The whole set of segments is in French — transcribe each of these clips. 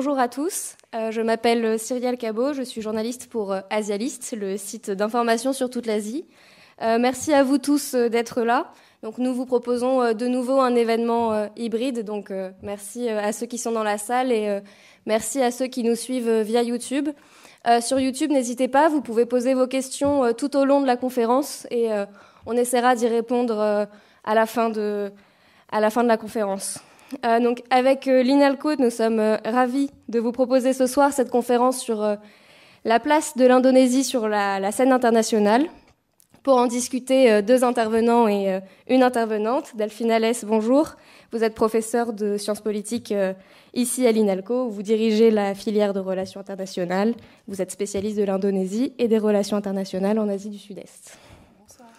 bonjour à tous. Euh, je m'appelle Cyrielle Cabot, je suis journaliste pour euh, Asialist, le site d'information sur toute l'Asie. Euh, merci à vous tous d'être là. Donc nous vous proposons de nouveau un événement hybride. Donc merci à ceux qui sont dans la salle et merci à ceux qui nous suivent via YouTube. sur YouTube, n'hésitez pas, vous pouvez poser vos questions tout au long de la conférence et on essaiera d'y répondre à la fin de la conférence. Euh, donc, avec euh, l'INALCO, nous sommes euh, ravis de vous proposer ce soir cette conférence sur la place de l'Indonésie sur la, scène internationale. Pour en discuter, deux intervenants et une intervenante. Delphine Alès, bonjour. Vous êtes professeur de sciences politiques ici à l'INALCO. Vous dirigez la filière de relations internationales. Vous êtes spécialiste de l'Indonésie et des relations internationales en Asie du Sud-Est. Bonsoir.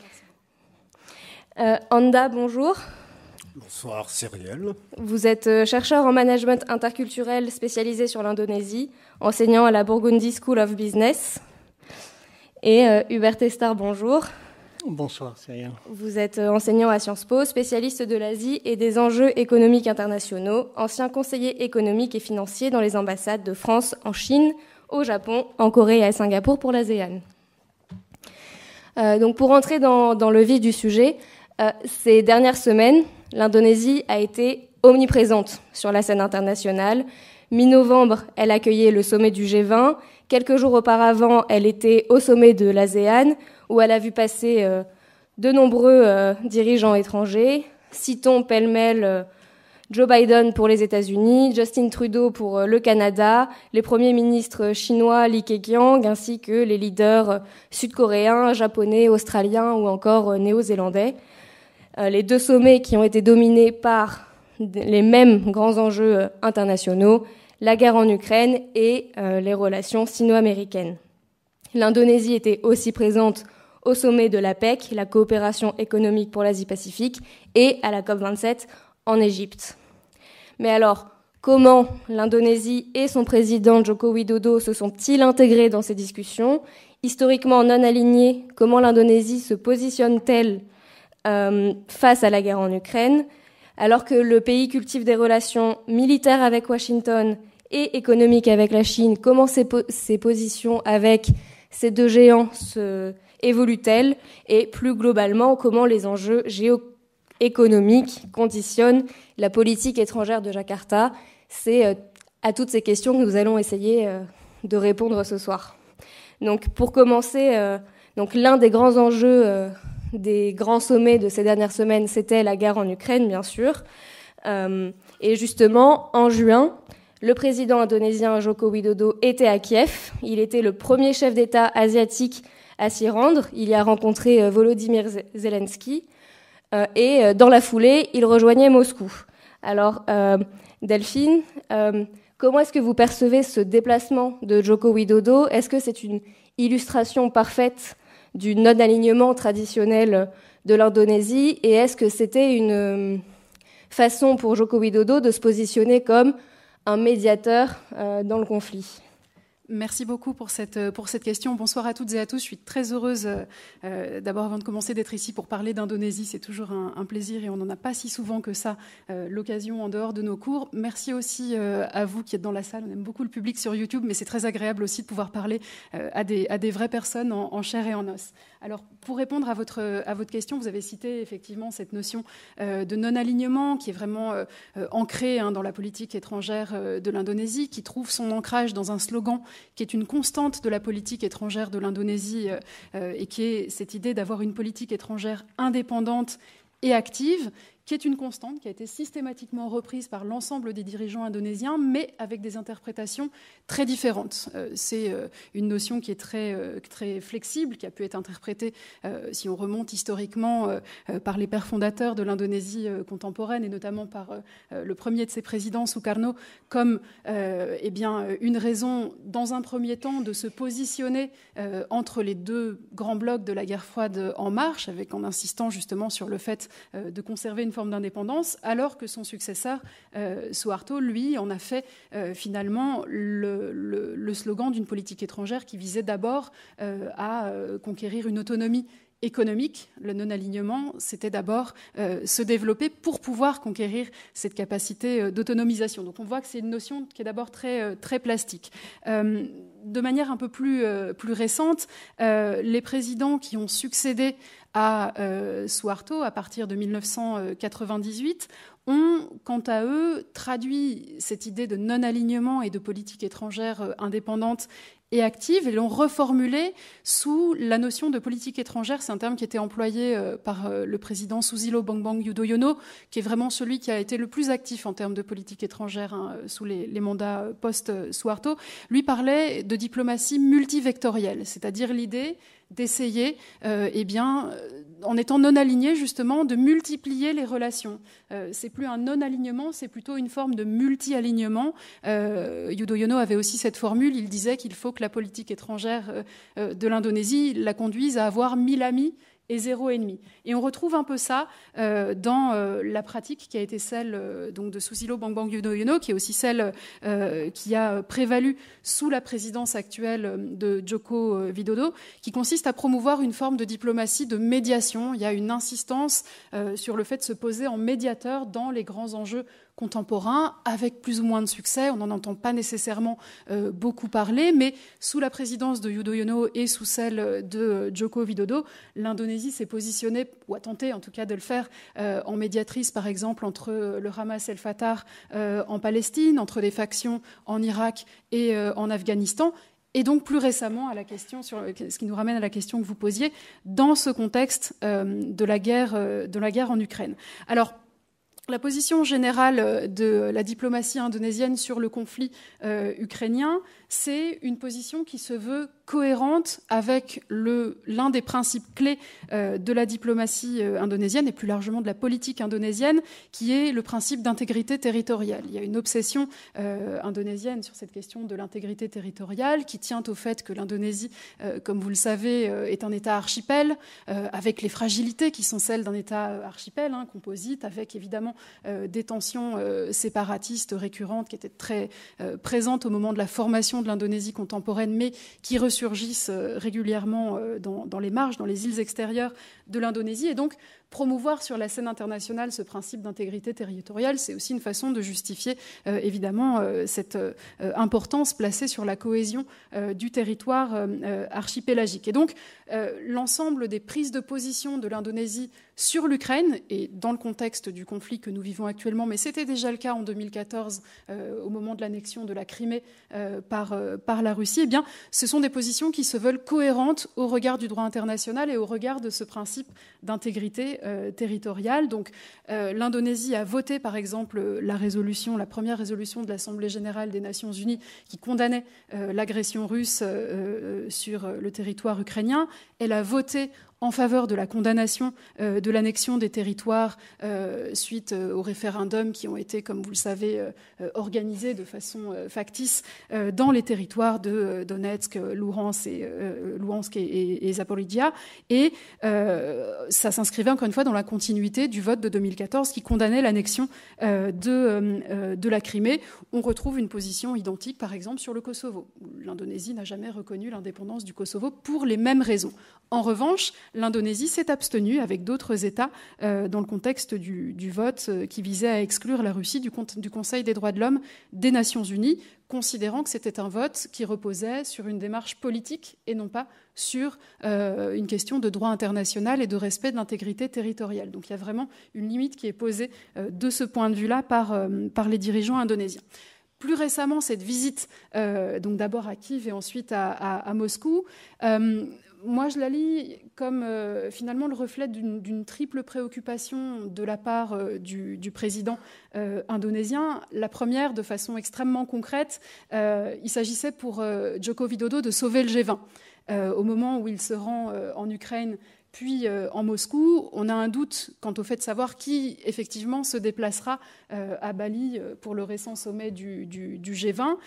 Anda, bonjour. Bonsoir Cyrielle. Vous êtes euh, chercheur en management interculturel spécialisé sur l'Indonésie, enseignant à la Burgundy School of Business. Et euh, Hubert Estar, bonjour. Bonsoir Cyrielle. Vous êtes euh, enseignant à Sciences Po, spécialiste de l'Asie et des enjeux économiques internationaux, ancien conseiller économique et financier dans les ambassades de France en Chine, au Japon, en Corée et à Singapour pour l'ASEAN. donc pour entrer dans, dans, le vif du sujet, ces dernières semaines, l'Indonésie a été omniprésente sur la scène internationale. Mi-novembre, elle accueillait le sommet du G20. Quelques jours auparavant, elle était au sommet de l'ASEAN, où elle a vu passer euh, de nombreux euh, dirigeants étrangers. Citons pêle-mêle euh, Joe Biden pour les États-Unis, Justin Trudeau pour le Canada, les premiers ministres chinois Li Keqiang, ainsi que les leaders sud-coréens, japonais, australiens ou encore néo-zélandais. Euh, les deux sommets qui ont été dominés par les mêmes grands enjeux euh, internationaux, la guerre en Ukraine et euh, les relations sino-américaines. L'Indonésie était aussi présente au sommet de l'APEC, la coopération économique pour l'Asie-Pacifique, et à la COP27 en Égypte. Mais alors, comment l'Indonésie et son président Joko Widodo se sont-ils intégrés dans ces discussions? Historiquement non alignés, comment l'Indonésie se positionne-t-elle face à la guerre en Ukraine, alors que le pays cultive des relations militaires avec Washington et économiques avec la Chine, comment ses, positions avec ces deux géants se évoluent-elles et plus globalement comment les enjeux géoéconomiques conditionnent la politique étrangère de Jakarta? C'est euh, à toutes ces questions que nous allons essayer euh, de répondre ce soir. Donc pour commencer, l'un des grands enjeux des grands sommets de ces dernières semaines, c'était la guerre en Ukraine, bien sûr. Euh, et justement, en juin, le président indonésien Joko Widodo était à Kiev. Il était le premier chef d'État asiatique à s'y rendre. Il y a rencontré euh, Volodymyr Zelensky. Euh, et dans la foulée, il rejoignait Moscou. Alors, Delphine, comment est-ce que vous percevez ce déplacement de Joko Widodo? Est-ce que c'est une illustration parfaite du non-alignement traditionnel de l'Indonésie et est-ce que c'était une euh, façon pour Joko Widodo de se positionner comme un médiateur euh, dans le conflit? Merci beaucoup pour cette, euh, pour cette question. Bonsoir à toutes et à tous. Je suis très heureuse, euh, d'abord avant de commencer, d'être ici pour parler d'Indonésie. C'est toujours un, plaisir et on n'en a pas si souvent que ça euh, l'occasion en dehors de nos cours. Merci aussi à vous qui êtes dans la salle. On aime beaucoup le public sur YouTube, mais c'est très agréable aussi de pouvoir parler à des vraies personnes en, chair et en os. Alors, pour répondre à votre, question, vous avez cité effectivement cette notion de non-alignement qui est vraiment ancrée hein, dans la politique étrangère de l'Indonésie, qui trouve son ancrage dans un slogan qui est une constante de la politique étrangère de l'Indonésie euh, euh, et qui est cette idée d'avoir une politique étrangère indépendante et active, qui est une constante, qui a été systématiquement reprise par l'ensemble des dirigeants indonésiens, mais avec des interprétations très différentes. Euh, c'est euh, une notion qui est très, euh, très flexible, qui a pu être interprétée, si on remonte historiquement, par les pères fondateurs de l'Indonésie contemporaine, et notamment par le premier de ses présidents, Sukarno, comme eh bien, une raison, dans un premier temps, de se positionner entre les deux grands blocs de la guerre froide en marche, avec en insistant justement sur le fait de conserver une forme d'indépendance, alors que son successeur, euh, Suharto, lui, en a fait euh, finalement le, slogan d'une politique étrangère qui visait d'abord euh, à conquérir une autonomie économique. Le non-alignement, c'était d'abord se développer pour pouvoir conquérir cette capacité d'autonomisation. Donc on voit que c'est une notion qui est d'abord très, très plastique. de manière un peu plus, plus récente, les présidents qui ont succédé à Suarto à partir de 1998 ont, quant à eux, traduit cette idée de non-alignement et de politique étrangère euh, indépendante et active et l'ont reformulée sous la notion de politique étrangère. C'est un terme qui était employé euh, par euh, le président Susilo Bangbang Yudhoyono, qui est vraiment celui qui a été le plus actif en termes de politique étrangère hein, sous les, mandats post-Suarto. Lui parlait de diplomatie multivectorielle, c'est-à-dire l'idée d'essayer, eh bien, en étant non aligné justement, de multiplier les relations. Euh, c'est plus un non-alignement, c'est plutôt une forme de multi-alignement. Euh, Yudo Yono avait aussi cette formule, il disait qu'il faut que la politique étrangère euh, de l'Indonésie la conduise à avoir mille amis et zéro ennemi. Et on retrouve un peu ça euh, dans euh, la pratique qui a été celle euh, donc de Susilo Bangbang Yudhoyono, qui est aussi celle qui a prévalu sous la présidence actuelle de Joko Widodo, qui consiste à promouvoir une forme de diplomatie de médiation. Il y a une insistance sur le fait de se poser en médiateur dans les grands enjeux contemporain, avec plus ou moins de succès. On n'en entend pas nécessairement euh, beaucoup parler, mais sous la présidence de Yudhoyono et sous celle de Joko Widodo, l'Indonésie s'est positionnée, ou a tenté en tout cas de le faire, euh, en médiatrice par exemple entre le Hamas et le Fatah euh, en Palestine, entre les factions en Irak et en Afghanistan. Et donc plus récemment, à la question ce qui nous ramène à la question que vous posiez, dans ce contexte de, la guerre, de la guerre en Ukraine. Alors, la position générale euh, de la diplomatie indonésienne sur le conflit euh, ukrainien, c'est une position qui se veut cohérente avec l'un des principes clés euh, de la diplomatie euh, indonésienne et plus largement de la politique indonésienne, qui est le principe d'intégrité territoriale. Il y a une obsession euh, indonésienne sur cette question de l'intégrité territoriale qui tient au fait que l'Indonésie, comme vous le savez, est un État archipel, avec les fragilités qui sont celles d'un État archipel, hein, composite, avec évidemment des tensions séparatistes récurrentes qui étaient très présentes au moment de la formation de l'Indonésie contemporaine, mais qui ressurgissent euh, régulièrement euh, dans, les marges, dans les îles extérieures de l'Indonésie. Et donc, promouvoir sur la scène internationale ce principe d'intégrité territoriale, c'est aussi une façon de justifier euh, évidemment euh, cette euh, importance placée sur la cohésion du territoire archipélagique. Et donc l'ensemble des prises de position de l'Indonésie sur l'Ukraine et dans le contexte du conflit que nous vivons actuellement, mais c'était déjà le cas en 2014 au moment de l'annexion de la Crimée par, par la Russie, eh bien, ce sont des positions qui se veulent cohérentes au regard du droit international et au regard de ce principe d'intégrité euh, territoriale. Donc, euh, l'Indonésie a voté, par exemple, la résolution, la première résolution de l'Assemblée générale des Nations unies qui condamnait euh, l'agression russe sur le territoire ukrainien. Elle a voté en faveur de la condamnation euh, de l'annexion des territoires euh, suite euh, aux référendums qui ont été, comme vous le savez, organisés de façon factice dans les territoires de Donetsk, Luhansk et, Luhansk et, ça s'inscrivait encore une fois dans la continuité du vote de 2014 qui condamnait l'annexion de la Crimée. On retrouve une position identique, par exemple, sur le Kosovo. L'Indonésie n'a jamais reconnu l'indépendance du Kosovo pour les mêmes raisons. En revanche, l'Indonésie s'est abstenue avec d'autres États euh, dans le contexte du, vote euh, qui visait à exclure la Russie du, Conseil des droits de l'homme des Nations Unies, considérant que c'était un vote qui reposait sur une démarche politique et non pas sur euh, une question de droit international et de respect de l'intégrité territoriale. Donc il y a vraiment une limite qui est posée de ce point de vue-là par, les dirigeants indonésiens plus récemment cette visite, donc d'abord à Kiev et ensuite à, Moscou, moi, je la lis comme euh, finalement le reflet d'une triple préoccupation de la part euh, du, président euh, indonésien. La première, de façon extrêmement concrète, il s'agissait pour Joko Widodo de sauver le G20. au moment où il se rend en Ukraine puis euh, en Moscou, on a un doute quant au fait de savoir qui effectivement se déplacera euh, à Bali euh, pour le récent sommet du, G20.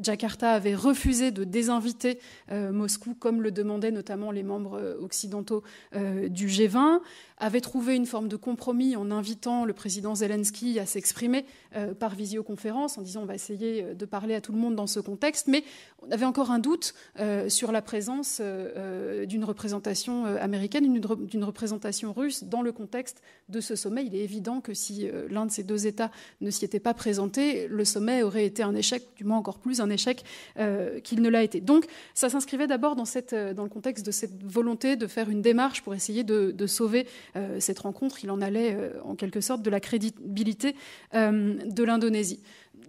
Jakarta avait refusé de désinviter Moscou, comme le demandaient notamment les membres occidentaux du G20 avait trouvé une forme de compromis en invitant le président Zelensky à s'exprimer par visioconférence en disant on va essayer de parler à tout le monde dans ce contexte, mais on avait encore un doute sur la présence d'une représentation représentation américaine, d'une représentation russe dans le contexte de ce sommet. Il est évident que si l'un de ces deux États ne s'y était pas présenté, le sommet aurait été un échec, du moins encore plus un échec qu'il ne l'a été. Donc ça s'inscrivait d'abord dans, le contexte de cette volonté de faire une démarche pour essayer de sauver cette rencontre. Il en allait en quelque sorte de la crédibilité de l'Indonésie.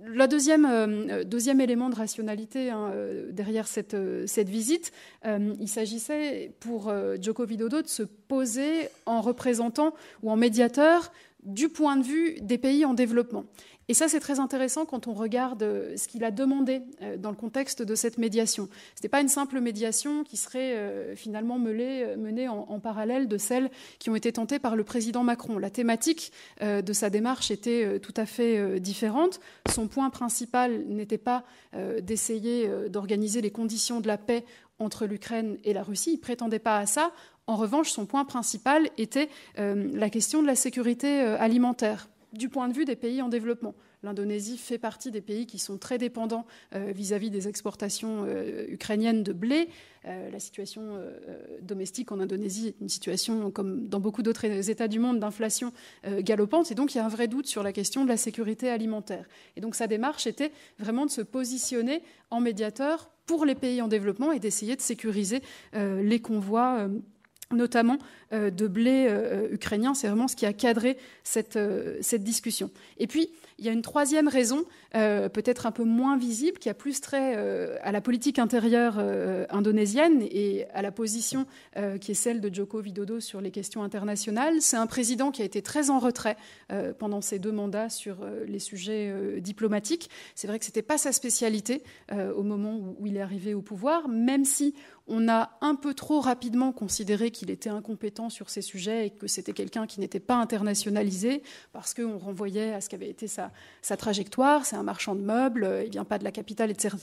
Le deuxième, euh, deuxième élément de rationalité hein, euh, derrière cette, euh, cette visite, il s'agissait pour Joko Widodo de se poser en représentant ou en médiateur du point de vue des pays en développement. Et ça, c'est très intéressant quand on regarde euh, ce qu'il a demandé euh, dans le contexte de cette médiation. Ce n'était pas une simple médiation qui serait euh, finalement menée en, parallèle de celles qui ont été tentées par le président Macron. La thématique de sa démarche était tout à fait différente. Son point principal n'était pas d'essayer d'organiser les conditions de la paix entre l'Ukraine et la Russie. Il ne prétendait pas à ça. En revanche, son point principal était la question de la sécurité alimentaire du point de vue des pays en développement. L'Indonésie fait partie des pays qui sont très dépendants euh, vis-à-vis des exportations euh, ukrainiennes de blé. Euh, la situation domestique en Indonésie est une situation, comme dans beaucoup d'autres États du monde, d'inflation galopante. Et donc, il y a un vrai doute sur la question de la sécurité alimentaire. Et donc, sa démarche était vraiment de se positionner en médiateur pour les pays en développement et d'essayer de sécuriser les convois notamment euh, de blé euh, ukrainien. C'est vraiment ce qui a cadré cette, euh, cette discussion. Et puis, il y a une troisième raison, peut-être un peu moins visible, qui a plus trait à la politique intérieure indonésienne et à la position qui est celle de Joko Widodo sur les questions internationales. C'est un président qui a été très en retrait pendant ses deux mandats sur les sujets diplomatiques. C'est vrai que ce n'était pas sa spécialité au moment où il est arrivé au pouvoir, même si on a un peu trop rapidement considéré qu'il était incompétent sur ces sujets et que c'était quelqu'un qui n'était pas internationalisé parce qu'on renvoyait à ce qu'avait été sa, trajectoire. C'est un marchand de meubles, il vient pas de la capitale, etc.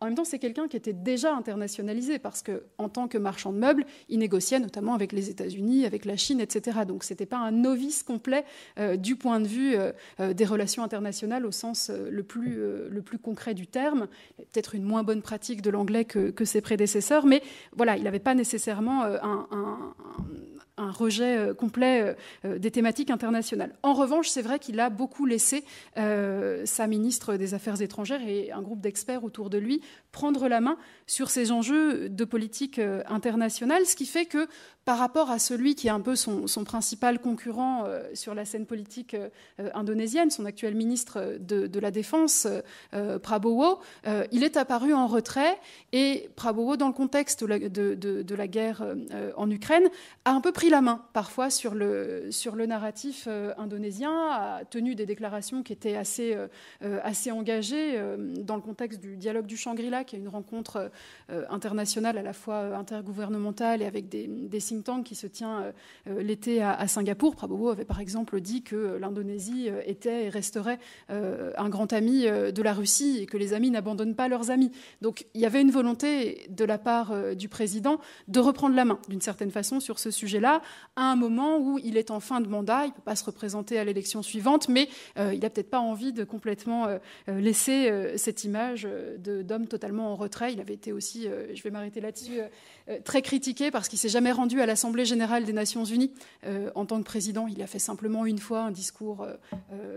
En même temps, c'est quelqu'un qui était déjà internationalisé parce qu'en tant que marchand de meubles, il négociait notamment avec les États-Unis, avec la Chine, etc. Donc c'était pas un novice complet euh, du point de vue euh, euh, des relations internationales au sens le, plus, le plus concret du terme. Peut-être une moins bonne pratique de l'anglais que, que ses prédécesseurs, mais voilà, il n'avait pas nécessairement euh, un rejet euh, complet euh, euh, des thématiques internationales. En revanche, c'est vrai qu'il a beaucoup laissé sa ministre des Affaires étrangères et un groupe d'experts autour de lui prendre la main sur ces enjeux de politique internationale, ce qui fait que par rapport à celui qui est un peu son, principal concurrent sur la scène politique indonésienne, son actuel ministre de, la Défense, Prabowo, il est apparu en retrait et Prabowo, dans le contexte de, la guerre en Ukraine, a un peu pris la main parfois sur le, sur le narratif euh, indonésien, a tenu des déclarations qui étaient assez, euh, euh, assez engagées dans le contexte du dialogue du Shangri-La, qui est une rencontre internationale à la fois intergouvernementale et avec des, des think qui se tient l'été à, Singapour. Prabowo avait par exemple dit que l'Indonésie était et resterait un grand ami de la Russie et que les amis n'abandonnent pas leurs amis. Donc il y avait une volonté de la part du président de reprendre la main d'une certaine façon sur ce sujet-là à un moment où il est en fin de mandat, il ne peut pas se représenter à l'élection suivante, mais euh, il n'a peut-être pas envie de complètement euh, euh, laisser cette image d'homme totalement en retrait. Il avait été aussi, je vais m'arrêter là-dessus, très critiqué parce qu'il s'est jamais rendu à l'Assemblée générale des Nations Unies en tant que président. Il a fait simplement une fois un discours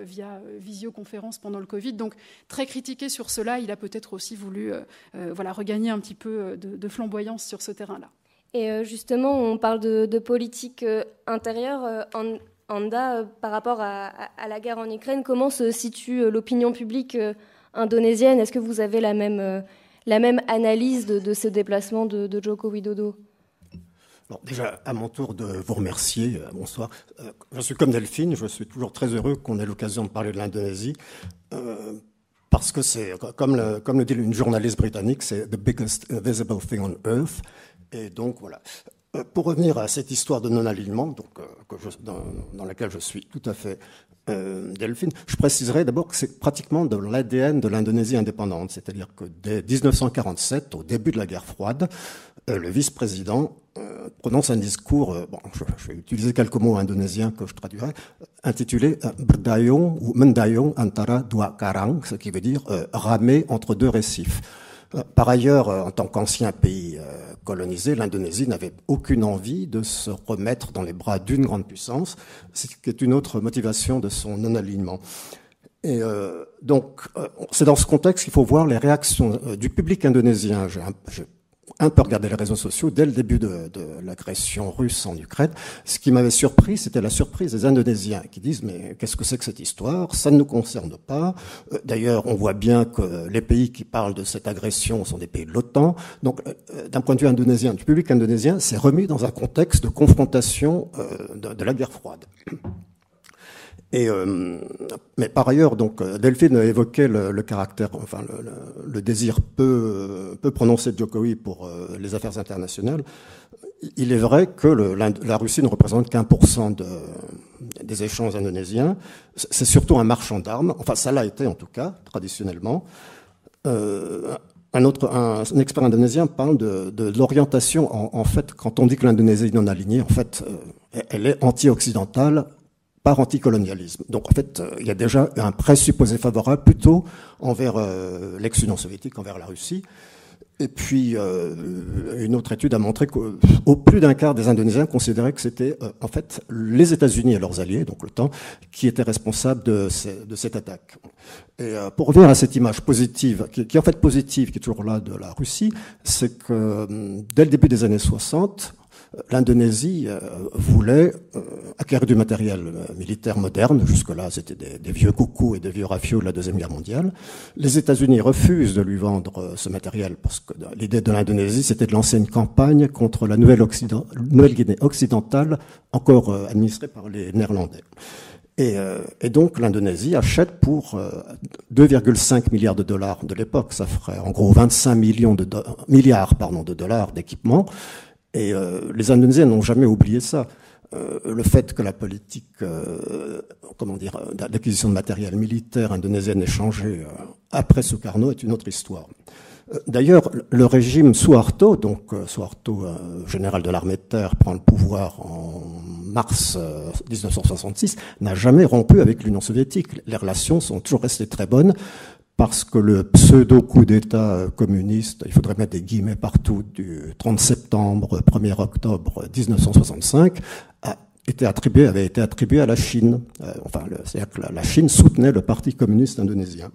via visioconférence pendant le Covid. Donc très critiqué sur cela, il a peut-être aussi voulu voilà, regagner un petit peu de flamboyance sur ce terrain-là. Et euh, justement, on parle de, politique euh, intérieure. Euh, Anda, par rapport à, la guerre en Ukraine, comment se situe l'opinion publique indonésienne? Est-ce que vous avez la même, la même analyse de, ce déplacement de, Joko Widodo déjà, à mon tour de vous remercier. bonsoir. je suis comme Delphine, je suis toujours très heureux qu'on ait l'occasion de parler de l'Indonésie. parce que c'est, comme le, comme le dit une journaliste britannique, c'est the biggest visible thing on earth. Et donc voilà. Euh, pour revenir à cette histoire de non-alignement, donc, euh, dans, laquelle je suis tout à fait euh, Delphine, je préciserai d'abord que c'est pratiquement dans l'ADN de l'Indonésie indépendante, c'est-à-dire que dès 1947, au début de la guerre froide, le vice-président prononce un discours, bon, je, vais utiliser quelques mots indonésiens que je traduirai, intitulé Berdayong ou Mendayong antara dua karang, ce qui veut dire ramer entre deux récifs. Par ailleurs, en tant qu'ancien pays colonisée, l'Indonésie n'avait aucune envie de se remettre dans les bras d'une grande puissance, ce qui est une autre motivation de son non-alignement. Et euh, donc, euh, c'est dans ce contexte qu'il faut voir les réactions euh, du public indonésien. Un peu regardé les réseaux sociaux dès le début de, de l'agression russe en Ukraine. Ce qui m'avait surpris, c'était la surprise des Indonésiens qui disent mais qu'est-ce que c'est que cette histoire? Ça ne nous concerne pas. Euh, d'ailleurs, on voit bien que les pays qui parlent de cette agression sont des pays de l'OTAN. Donc, euh, euh, d'un point de vue indonésien, du public indonésien, c'est remis dans un contexte de confrontation de la guerre froide. Euh, mais par ailleurs, donc euh, Delphine évoquait le, le caractère, enfin le, désir peu, prononcé de Jokowi pour euh, les affaires internationales. Il est vrai que la, Russie ne représente qu'un pour cent de, des échanges indonésiens. C'est surtout un marchand d'armes. Enfin, ça l'a été en tout cas traditionnellement. Un autre, un, expert indonésien parle de, l'orientation. En, en, fait, quand on dit que l'Indonésie est non alignée, en fait, elle est anti-occidentale par anticolonialisme. Donc en fait, il y a déjà un présupposé favorable plutôt envers euh, l'ex-Union soviétique, envers la Russie. Et puis, euh, une autre étude a montré qu'au plus d'un quart des Indonésiens considéraient que c'était euh, en fait les États-Unis et leurs alliés, donc l'OTAN, qui étaient responsables de, cette attaque. Et euh, pour revenir à cette image positive, qui, qui, est en fait positive, qui est toujours là de la Russie, c'est que dès le début des années 60, l'Indonésie euh, voulait euh, acquérir du matériel euh, militaire moderne. Jusque-là, c'était des, des, vieux coucous et des vieux rafios de la Deuxième Guerre mondiale. Les États-Unis refusent de lui vendre ce matériel parce que l'idée de l'Indonésie, c'était de lancer une campagne contre la Nouvelle-Guinée Nouvelle occidentale, encore administrée par les Néerlandais. Et, et, donc l'Indonésie achète pour euh, 2,5 milliards de dollars de l'époque, ça ferait en gros 25 millions de milliards pardon, de dollars d'équipement, et euh, les Indonésiens n'ont jamais oublié ça. Euh, le fait que la politique, euh, comment dire, d'acquisition de matériel militaire indonésienne ait changé euh, après Sukarno est une autre histoire. Euh, d'ailleurs, le régime Suharto, donc Suharto, général de l'armée de terre, prend le pouvoir en mars 1966, n'a jamais rompu avec l'Union soviétique. Les relations sont toujours restées très bonnes parce que le pseudo-coup d'État communiste, il faudrait mettre des guillemets partout, du 30 septembre, 1er octobre 1965, a été attribué, avait été attribué à la Chine. Euh, enfin, c'est-à-dire que la, Chine soutenait le Parti communiste indonésien.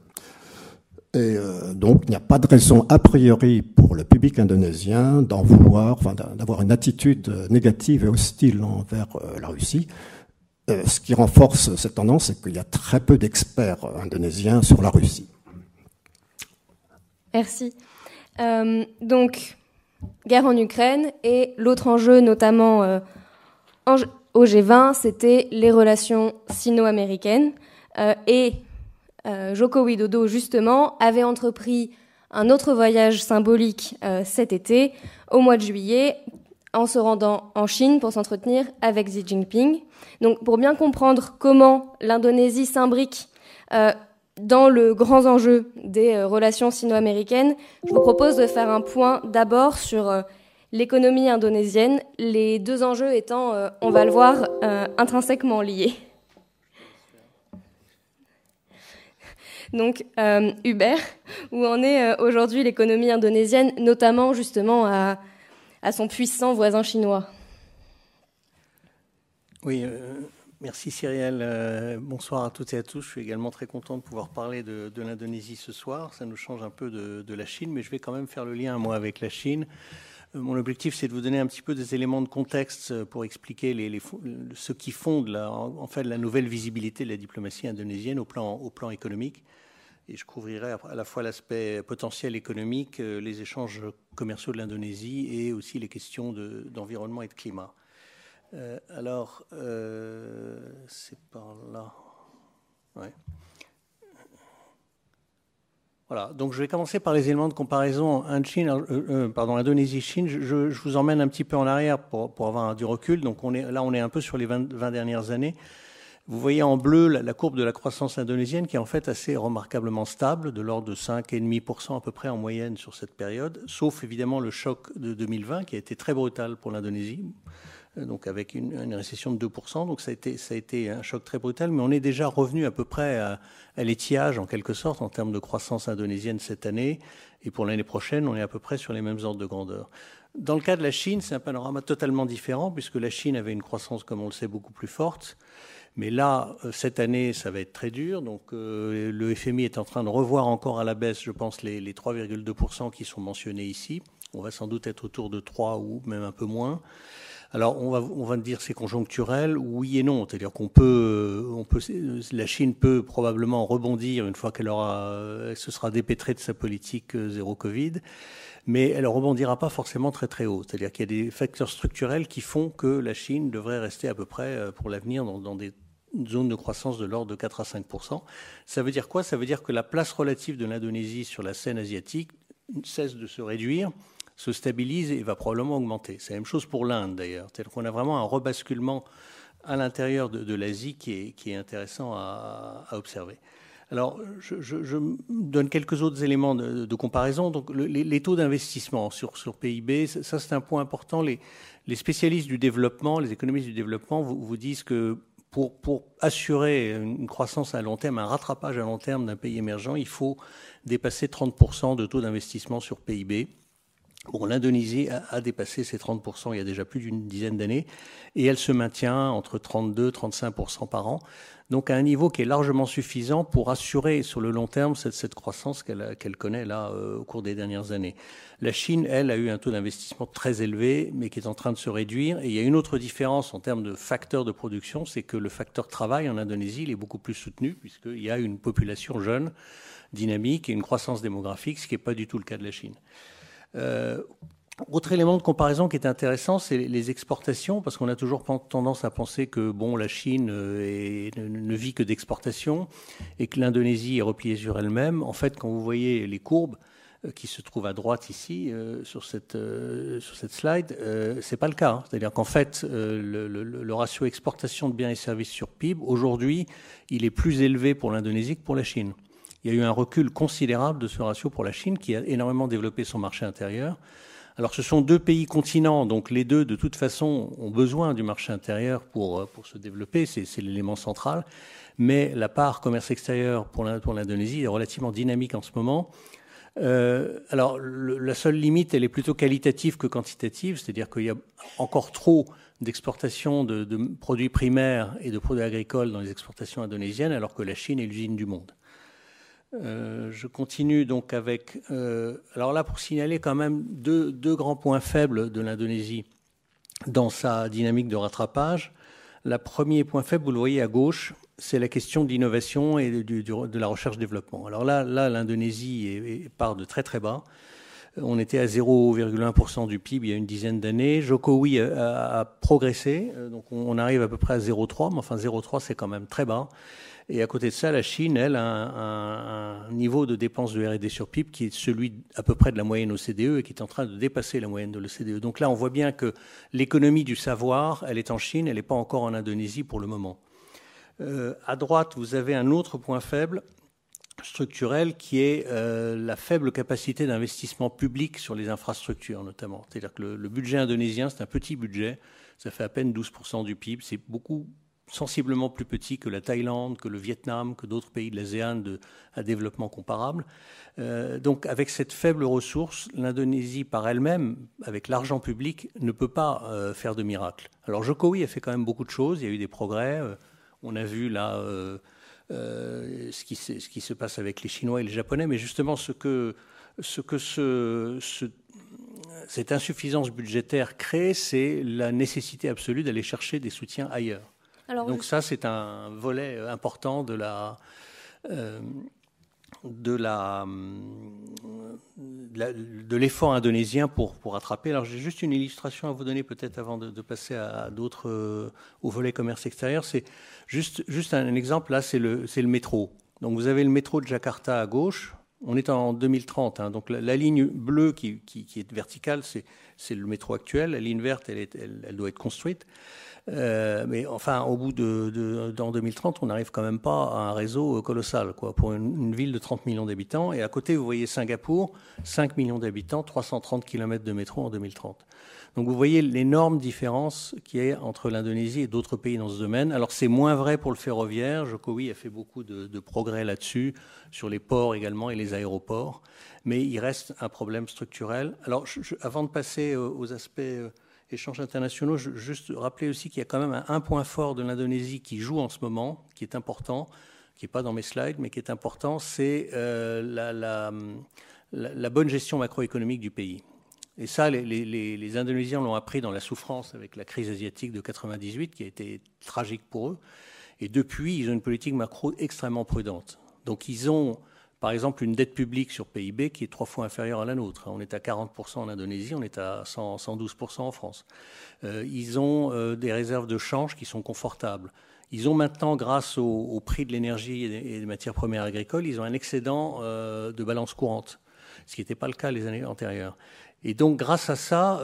Et euh, donc, il n'y a pas de raison a priori pour le public indonésien d'en vouloir, enfin, d'avoir une attitude négative et hostile envers euh, la Russie. Euh, ce qui renforce cette tendance, c'est qu'il y a très peu d'experts indonésiens sur la Russie. Merci. Euh, donc, guerre en Ukraine et l'autre enjeu, notamment euh, au G20, c'était les relations sino-américaines. Euh, et Joko Widodo, justement, avait entrepris un autre voyage symbolique cet été, au mois de juillet, en se rendant en Chine pour s'entretenir avec Xi Jinping. Donc, pour bien comprendre comment l'Indonésie s'imbrique dans le grand enjeu des euh, relations sino-américaines, je vous propose de faire un point d'abord sur euh, l'économie indonésienne, les deux enjeux étant, euh, on va le voir, intrinsèquement liés. Donc, euh, Hubert, où en est aujourd'hui l'économie indonésienne, notamment justement à, son puissant voisin chinois? Oui, Merci Cyrielle. Euh, bonsoir à toutes et à tous. Je suis également très content de pouvoir parler de, l'Indonésie ce soir. Ça nous change un peu de, la Chine, mais je vais quand même faire le lien, moi, avec la Chine. Euh, mon objectif, c'est de vous donner un petit peu des éléments de contexte pour expliquer ce qui fonde la, en fait la nouvelle visibilité de la diplomatie indonésienne au plan, économique. Et je couvrirai à la fois l'aspect potentiel économique, euh, les échanges commerciaux de l'Indonésie et aussi les questions d'environnement de, et de climat. Euh, alors, euh, c'est par là. Voilà, donc je vais commencer par les éléments de comparaison euh, Indonésie-Chine. Je, vous emmène un petit peu en arrière pour, avoir du recul. Donc là, on est un peu sur les 20, 20 dernières années. Vous voyez en bleu la, courbe de la croissance indonésienne qui est en fait assez remarquablement stable, de l'ordre de 5,5% à peu près en moyenne sur cette période, sauf évidemment le choc de 2020 qui a été très brutal pour l'Indonésie donc avec une, récession de 2%. Donc ça a, été, ça a été un choc très brutal, mais on est déjà revenu à peu près à, à l'étiage, en quelque sorte, en termes de croissance indonésienne cette année. Et pour l'année prochaine, on est à peu près sur les mêmes ordres de grandeur. Dans le cas de la Chine, c'est un panorama totalement différent, puisque la Chine avait une croissance, comme on le sait, beaucoup plus forte. Mais là, euh, cette année, ça va être très dur. Donc, euh, le FMI est en train de revoir encore à la baisse, je pense, les, les 3,2% qui sont mentionnés ici. On va sans doute être autour de 3 ou même un peu moins. Alors, on va, on va dire c'est conjoncturel, oui et non. C'est-à-dire qu'on peut, on peut, la Chine peut probablement rebondir une fois qu'elle aura, elle se sera dépêtrée de sa politique euh, zéro Covid, mais elle ne rebondira pas forcément très très haut. C'est-à-dire qu'il y a des facteurs structurels qui font que la Chine devrait rester à peu près euh, pour l'avenir dans, dans des zones de croissance de l'ordre de 4 à 5 Ça veut dire quoi? Ça veut dire que la place relative de l'Indonésie sur la scène asiatique cesse de se réduire se stabilise et va probablement augmenter. C'est la même chose pour l'Inde d'ailleurs. C'est-à-dire qu'on a vraiment un rebasculement à l'intérieur de, l'Asie qui est, intéressant à, observer. Alors, je, donne quelques autres éléments de, comparaison. Donc, les, taux d'investissement sur, PIB, ça c'est un point important. Les, spécialistes du développement, les économistes du développement vous, disent que pour, assurer une croissance à long terme, un rattrapage à long terme d'un pays émergent, il faut dépasser 30% de taux d'investissement sur PIB. L'Indonésie a, dépassé ces 30% il y a déjà plus d'une dizaine d'années et elle se maintient entre 32 et 35% par an. Donc à un niveau qui est largement suffisant pour assurer sur le long terme cette, croissance qu'elle connaît là euh, au cours des dernières années. La Chine, elle, a eu un taux d'investissement très élevé, mais qui est en train de se réduire. Et il y a une autre différence en termes de facteurs de production, c'est que le facteur travail en Indonésie il est beaucoup plus soutenu, puisqu'il y a une population jeune, dynamique et une croissance démographique, ce qui n'est pas du tout le cas de la Chine. Euh, autre élément de comparaison qui est intéressant, c'est les exportations, parce qu'on a toujours tendance à penser que bon, la Chine euh, ne, vit que d'exportations et que l'Indonésie est repliée sur elle-même. En fait, quand vous voyez les courbes euh, qui se trouvent à droite ici sur, cette, slide, c'est pas le cas. Hein. C'est-à-dire qu'en fait, le, le, ratio exportation de biens et services sur PIB aujourd'hui, il est plus élevé pour l'Indonésie que pour la Chine il y a eu un recul considérable de ce ratio pour la Chine qui a énormément développé son marché intérieur. Alors ce sont deux pays continents, donc les deux de toute façon ont besoin du marché intérieur pour, euh, pour se développer, c'est l'élément central. Mais la part commerce extérieur pour l'Indonésie est relativement dynamique en ce moment. Euh, alors la seule limite, elle est plutôt qualitative que quantitative, c'est-à-dire qu'il y a encore trop d'exportation de, de, produits primaires et de produits agricoles dans les exportations indonésiennes, alors que la Chine est l'usine du monde. Euh, je continue donc avec. Euh, alors là, pour signaler quand même deux, grands points faibles de l'Indonésie dans sa dynamique de rattrapage. Le premier point faible, vous le voyez à gauche, c'est la question de l'innovation et de, la recherche-développement. Alors là, l'Indonésie part de très très bas. On était à 0,1% du PIB il y a une dizaine d'années. Jokowi a, a, progressé, euh, donc on arrive à peu près à 0,3, mais enfin 0,3 c'est quand même très bas. Et à côté de ça, la Chine, elle, a un, niveau de dépenses de R&D sur PIB qui est celui à peu près de la moyenne OCDE et qui est en train de dépasser la moyenne de l'OCDE. Donc là, on voit bien que l'économie du savoir, elle est en Chine, elle n'est pas encore en Indonésie pour le moment. Euh, à droite, vous avez un autre point faible structurel qui est euh, la faible capacité d'investissement public sur les infrastructures notamment. C'est-à-dire que le budget indonésien, c'est un petit budget, ça fait à peine 12% du PIB, c'est beaucoup sensiblement plus petit que la Thaïlande, que le Vietnam, que d'autres pays de l'ASEAN à développement comparable. Euh, donc avec cette faible ressource, l'Indonésie par elle-même, avec l'argent public, ne peut pas euh, faire de miracle. Alors Jokowi a fait quand même beaucoup de choses, il y a eu des progrès. Euh, on a vu là ce qui, se passe avec les Chinois et les Japonais, mais justement ce que, ce que ce, cette insuffisance budgétaire crée, c'est la nécessité absolue d'aller chercher des soutiens ailleurs. Donc ça, c'est un volet euh, important de la... Euh, de la de l'effort indonésien pour, pour rattraper. Alors j'ai juste une illustration à vous donner peut-être avant de, passer à, d'autres euh, au volet commerce extérieur. C'est juste, juste un, exemple, là c'est le, c'est le métro. Donc vous avez le métro de Jakarta à gauche, on est en 2030, hein. donc la, ligne bleue qui, qui, qui est verticale, c'est, c'est le métro actuel, la ligne verte, elle, est, elle, elle doit être construite. Euh, mais enfin, au bout de, dans 2030, on n'arrive quand même pas à un réseau colossal, quoi, pour une, ville de 30 millions d'habitants. Et à côté, vous voyez Singapour, 5 millions d'habitants, 330 km de métro en 2030. Donc vous voyez l'énorme différence qu'il y a entre l'Indonésie et d'autres pays dans ce domaine. Alors c'est moins vrai pour le ferroviaire. Jokowi a fait beaucoup de, progrès là-dessus, sur les ports également et les aéroports, mais il reste un problème structurel. Alors, avant de passer aux, aspects échanges internationaux, juste rappeler aussi qu'il y a quand même un, point fort de l'Indonésie qui joue en ce moment, qui est important, qui n'est pas dans mes slides, mais qui est important, c'est la, la, bonne gestion macroéconomique du pays. Et ça, les, Indonésiens l'ont appris dans la souffrance avec la crise asiatique de 98, qui a été tragique pour eux. Et depuis, ils ont une politique macro extrêmement prudente. Donc, ils ont, par exemple, une dette publique sur PIB qui est trois fois inférieure à la nôtre. On est à 40% en Indonésie, on est à 112% en France. Euh, ils ont euh, des réserves de change qui sont confortables. Ils ont maintenant, grâce au, prix de l'énergie et des matières premières agricoles, ils ont un excédent euh, de balance courante ce qui n'était pas le cas les années antérieures. Et donc, grâce à ça,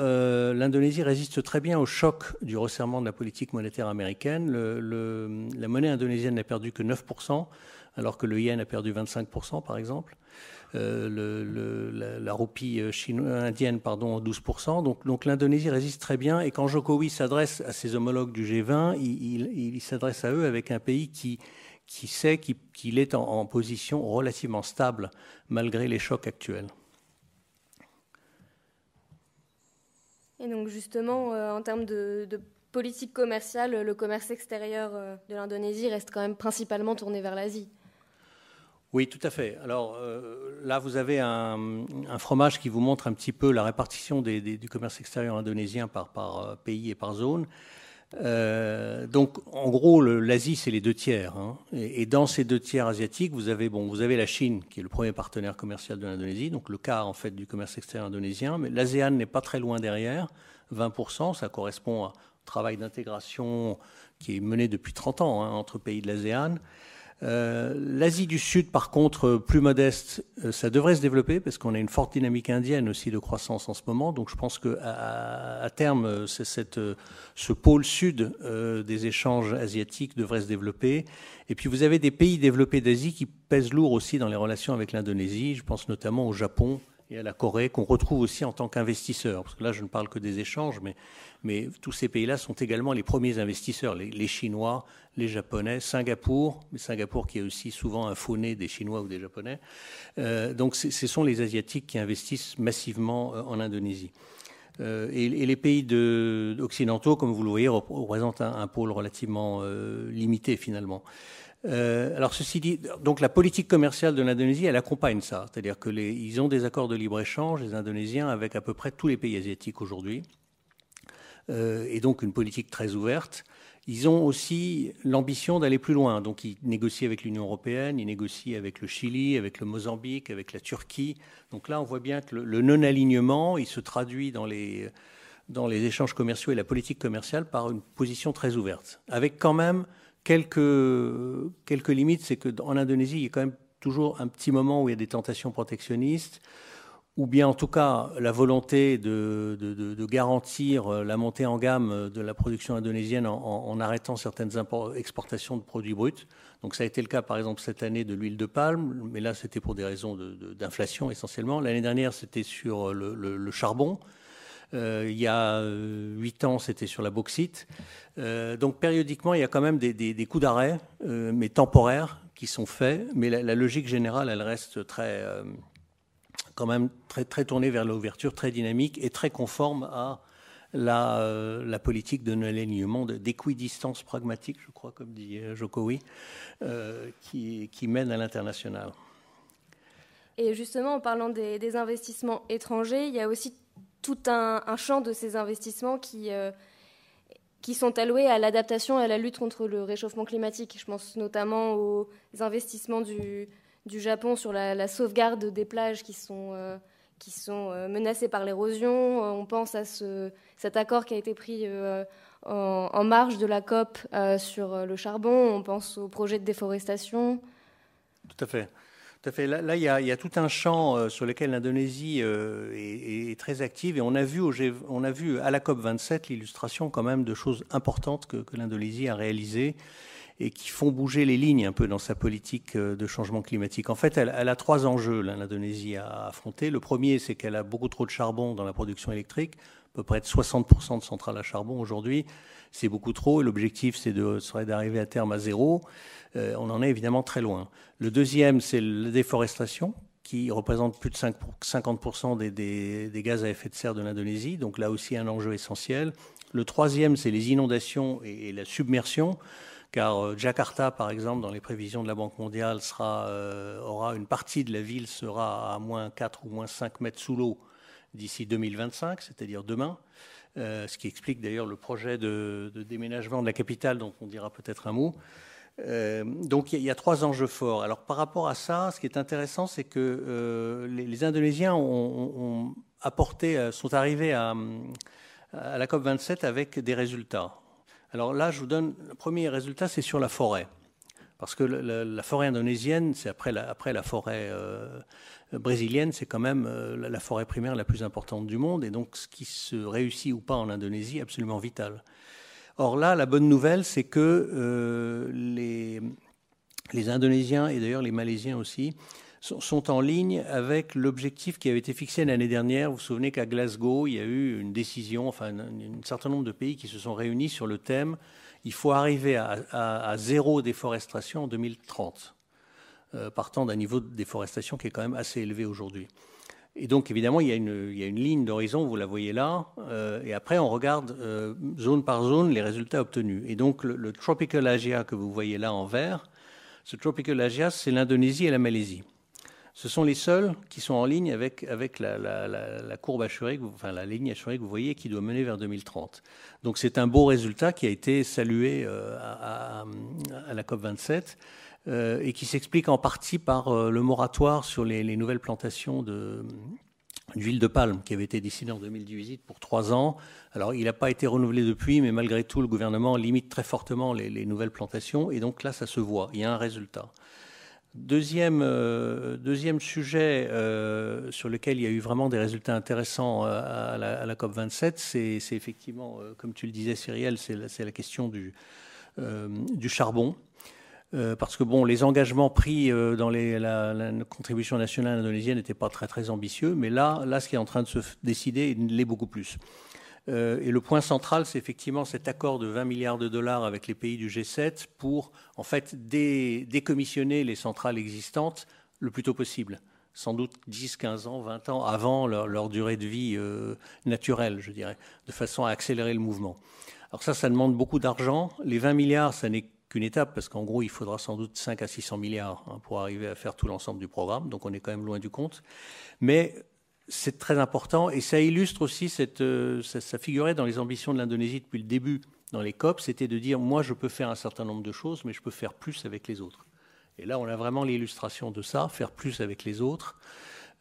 l'Indonésie résiste très bien au choc du resserrement de la politique monétaire américaine. la monnaie indonésienne n'a perdu que 9%, alors que le yen a perdu 25%, par exemple. Euh, la, roupie euh, indienne, pardon, 12%. Donc, l'Indonésie résiste très bien. Et quand Jokowi s'adresse à ses homologues du G20, il, s'adresse à eux avec un pays qui, sait qu'il est en, position relativement stable malgré les chocs actuels. Et donc justement, euh, en termes de, politique commerciale, le commerce extérieur de l'Indonésie reste quand même principalement tourné vers l'Asie. Oui, tout à fait. Alors euh, là, vous avez un, fromage qui vous montre un petit peu la répartition du commerce extérieur indonésien par, par pays et par zone. Euh, donc, en gros, l'Asie, c'est les deux tiers. Hein. Et, dans ces deux tiers asiatiques, vous avez, bon, vous avez la Chine, qui est le premier partenaire commercial de l'Indonésie, donc le quart en fait du commerce extérieur indonésien. Mais l'ASEAN n'est pas très loin derrière, 20%. Ça correspond à un travail d'intégration qui est mené depuis 30 ans hein, entre pays de l'ASEAN. Euh, L'Asie du Sud, par contre, plus modeste, euh, ça devrait se développer parce qu'on a une forte dynamique indienne aussi de croissance en ce moment. Donc je pense qu'à à, terme, euh, ce pôle sud des échanges asiatiques devrait se développer. Et puis vous avez des pays développés d'Asie qui pèsent lourd aussi dans les relations avec l'Indonésie. Je pense notamment au Japon et à la Corée, qu'on retrouve aussi en tant qu'investisseur. Parce que là, je ne parle que des échanges, mais, tous ces pays-là sont également les premiers investisseurs, les, Chinois, les Japonais, Singapour, mais Singapour qui est aussi souvent un faux des Chinois ou des Japonais. Euh, donc ce sont les Asiatiques qui investissent massivement euh, en Indonésie. Euh, et, les pays de, occidentaux, comme vous le voyez, représentent un, pôle relativement limité finalement. Euh, alors ceci dit, donc la politique commerciale de l'Indonésie, elle accompagne ça, c'est-à-dire que ils ont des accords de libre échange, les Indonésiens, avec à peu près tous les pays asiatiques aujourd'hui, euh, et donc une politique très ouverte. Ils ont aussi l'ambition d'aller plus loin, donc ils négocient avec l'Union européenne, ils négocient avec le Chili, avec le Mozambique, avec la Turquie. Donc là, on voit bien que le, non-alignement, il se traduit dans les dans les échanges commerciaux et la politique commerciale par une position très ouverte, avec quand même quelques, quelques limites, c'est qu'en Indonésie, il y a quand même toujours un petit moment où il y a des tentations protectionnistes, ou bien en tout cas la volonté de, de, garantir la montée en gamme de la production indonésienne en, arrêtant certaines exportations de produits bruts. Donc ça a été le cas par exemple cette année de l'huile de palme, mais là c'était pour des raisons d'inflation essentiellement. L'année dernière c'était sur le charbon. Euh, il y a euh, huit ans, c'était sur la bauxite. Euh, donc périodiquement, il y a quand même des, coups d'arrêt, mais temporaires, qui sont faits. Mais la, logique générale, elle reste très, quand même très, très tournée vers l'ouverture, très dynamique et très conforme à la, politique de non-alignement, d'équidistance pragmatique, je crois, comme dit Jokowi, qui, mène à l'international. Et justement, en parlant des, investissements étrangers, il y a aussi tout un, champ de ces investissements qui, euh, qui sont alloués à l'adaptation et à la lutte contre le réchauffement climatique. Je pense notamment aux investissements du, du Japon sur la, sauvegarde des plages qui sont, euh, qui sont euh, menacées par l'érosion. On pense à ce, cet accord qui a été pris en, en, marge de la COP sur le charbon. On pense au projet de déforestation. Tout à fait. Là, il, y a, tout un champ euh, sur lequel l'Indonésie euh, est, très active et on a vu, à la COP 27 l'illustration quand même de choses importantes que, l'Indonésie a réalisées et qui font bouger les lignes un peu dans sa politique euh, de changement climatique. En fait, elle, a trois enjeux, l'Indonésie, à affronter. Le premier, c'est qu'elle a beaucoup trop de charbon dans la production électrique, à peu près de 60% de centrales à charbon aujourd'hui. C'est beaucoup trop l'objectif, serait d'arriver à terme à zéro. Euh, on en est évidemment très loin. Le deuxième, c'est la déforestation, qui représente plus de 50% des, gaz à effet de serre de l'Indonésie. Donc là aussi un enjeu essentiel. Le troisième, c'est les inondations et, la submersion, car euh, Jakarta, par exemple, dans les prévisions de la Banque mondiale, euh, aura une partie de la ville sera à moins 4 ou moins 5 mètres sous l'eau d'ici 2025, c'est-à-dire demain. Euh, ce qui explique d'ailleurs le projet de, déménagement de la capitale, dont on dira peut-être un mot. Euh, donc il y, a trois enjeux forts. Alors par rapport à ça, ce qui est intéressant, c'est que euh, les, Indonésiens sont arrivés à, la COP 27 avec des résultats. Alors là, je vous donne le premier résultat, c'est sur la forêt. Parce que la, forêt indonésienne, c'est après la, forêt brésilienne, c'est quand même la, forêt primaire la plus importante du monde. Et donc, ce qui se réussit ou pas en Indonésie est absolument vital. Or là, la bonne nouvelle, c'est que euh, les, les, Indonésiens et d'ailleurs les Malaisiens aussi sont, en ligne avec l'objectif qui avait été fixé l'année dernière. Vous vous souvenez qu'à Glasgow, il y a eu une décision, enfin un, certain nombre de pays qui se sont réunis sur le thème il faut arriver à, zéro déforestation en 2030, euh, partant d'un niveau de déforestation qui est quand même assez élevé aujourd'hui. Et donc, évidemment, il y a une, ligne d'horizon, vous la voyez là, euh, et après, on regarde euh, zone par zone les résultats obtenus. Et donc, le, Tropical Asia que vous voyez là en vert, ce Tropical Asia, c'est l'Indonésie et la Malaisie. Ce sont les seuls qui sont en ligne avec, la, courbe hachurique, enfin la ligne hachurique que vous voyez qui doit mener vers 2030. Donc c'est un beau résultat qui a été salué euh, à, la COP27. Euh, et qui s'explique en partie par euh, le moratoire sur les, nouvelles plantations d'huile de palme qui avait été décidé en 2018 pour trois ans. Alors, il n'a pas été renouvelé depuis, mais malgré tout, le gouvernement limite très fortement les, nouvelles plantations. Et donc là, ça se voit. Il y a un résultat. Deuxième, euh, deuxième sujet sur lequel il y a eu vraiment des résultats intéressants à, la, COP27, c'est effectivement, comme tu le disais, Cyrielle, c'est la, la, question du, charbon. Euh, parce que bon, les engagements pris euh, dans la, contribution nationale indonésienne n'étaient pas très très ambitieux, mais là, là, ce qui est en train de se décider l'est beaucoup plus. Euh, et le point central, c'est effectivement cet accord de 20 milliards de dollars avec les pays du G7 pour en fait décommissionner les centrales existantes le plus tôt possible. Sans doute 10, 15 ans, 20 ans avant leur, durée de vie naturelle, je dirais, de façon à accélérer le mouvement. Alors ça, ça demande beaucoup d'argent. Les 20 milliards, ça n'est une étape, parce qu'en gros, il faudra sans doute 5 à 600 milliards hein, pour arriver à faire tout l'ensemble du programme, donc on est quand même loin du compte. Mais c'est très important, et ça illustre aussi, euh, ça, figurait dans les ambitions de l'Indonésie depuis le début, dans les COP, c'était de dire, moi je peux faire un certain nombre de choses, mais je peux faire plus avec les autres. Et là, on a vraiment l'illustration de ça, faire plus avec les autres.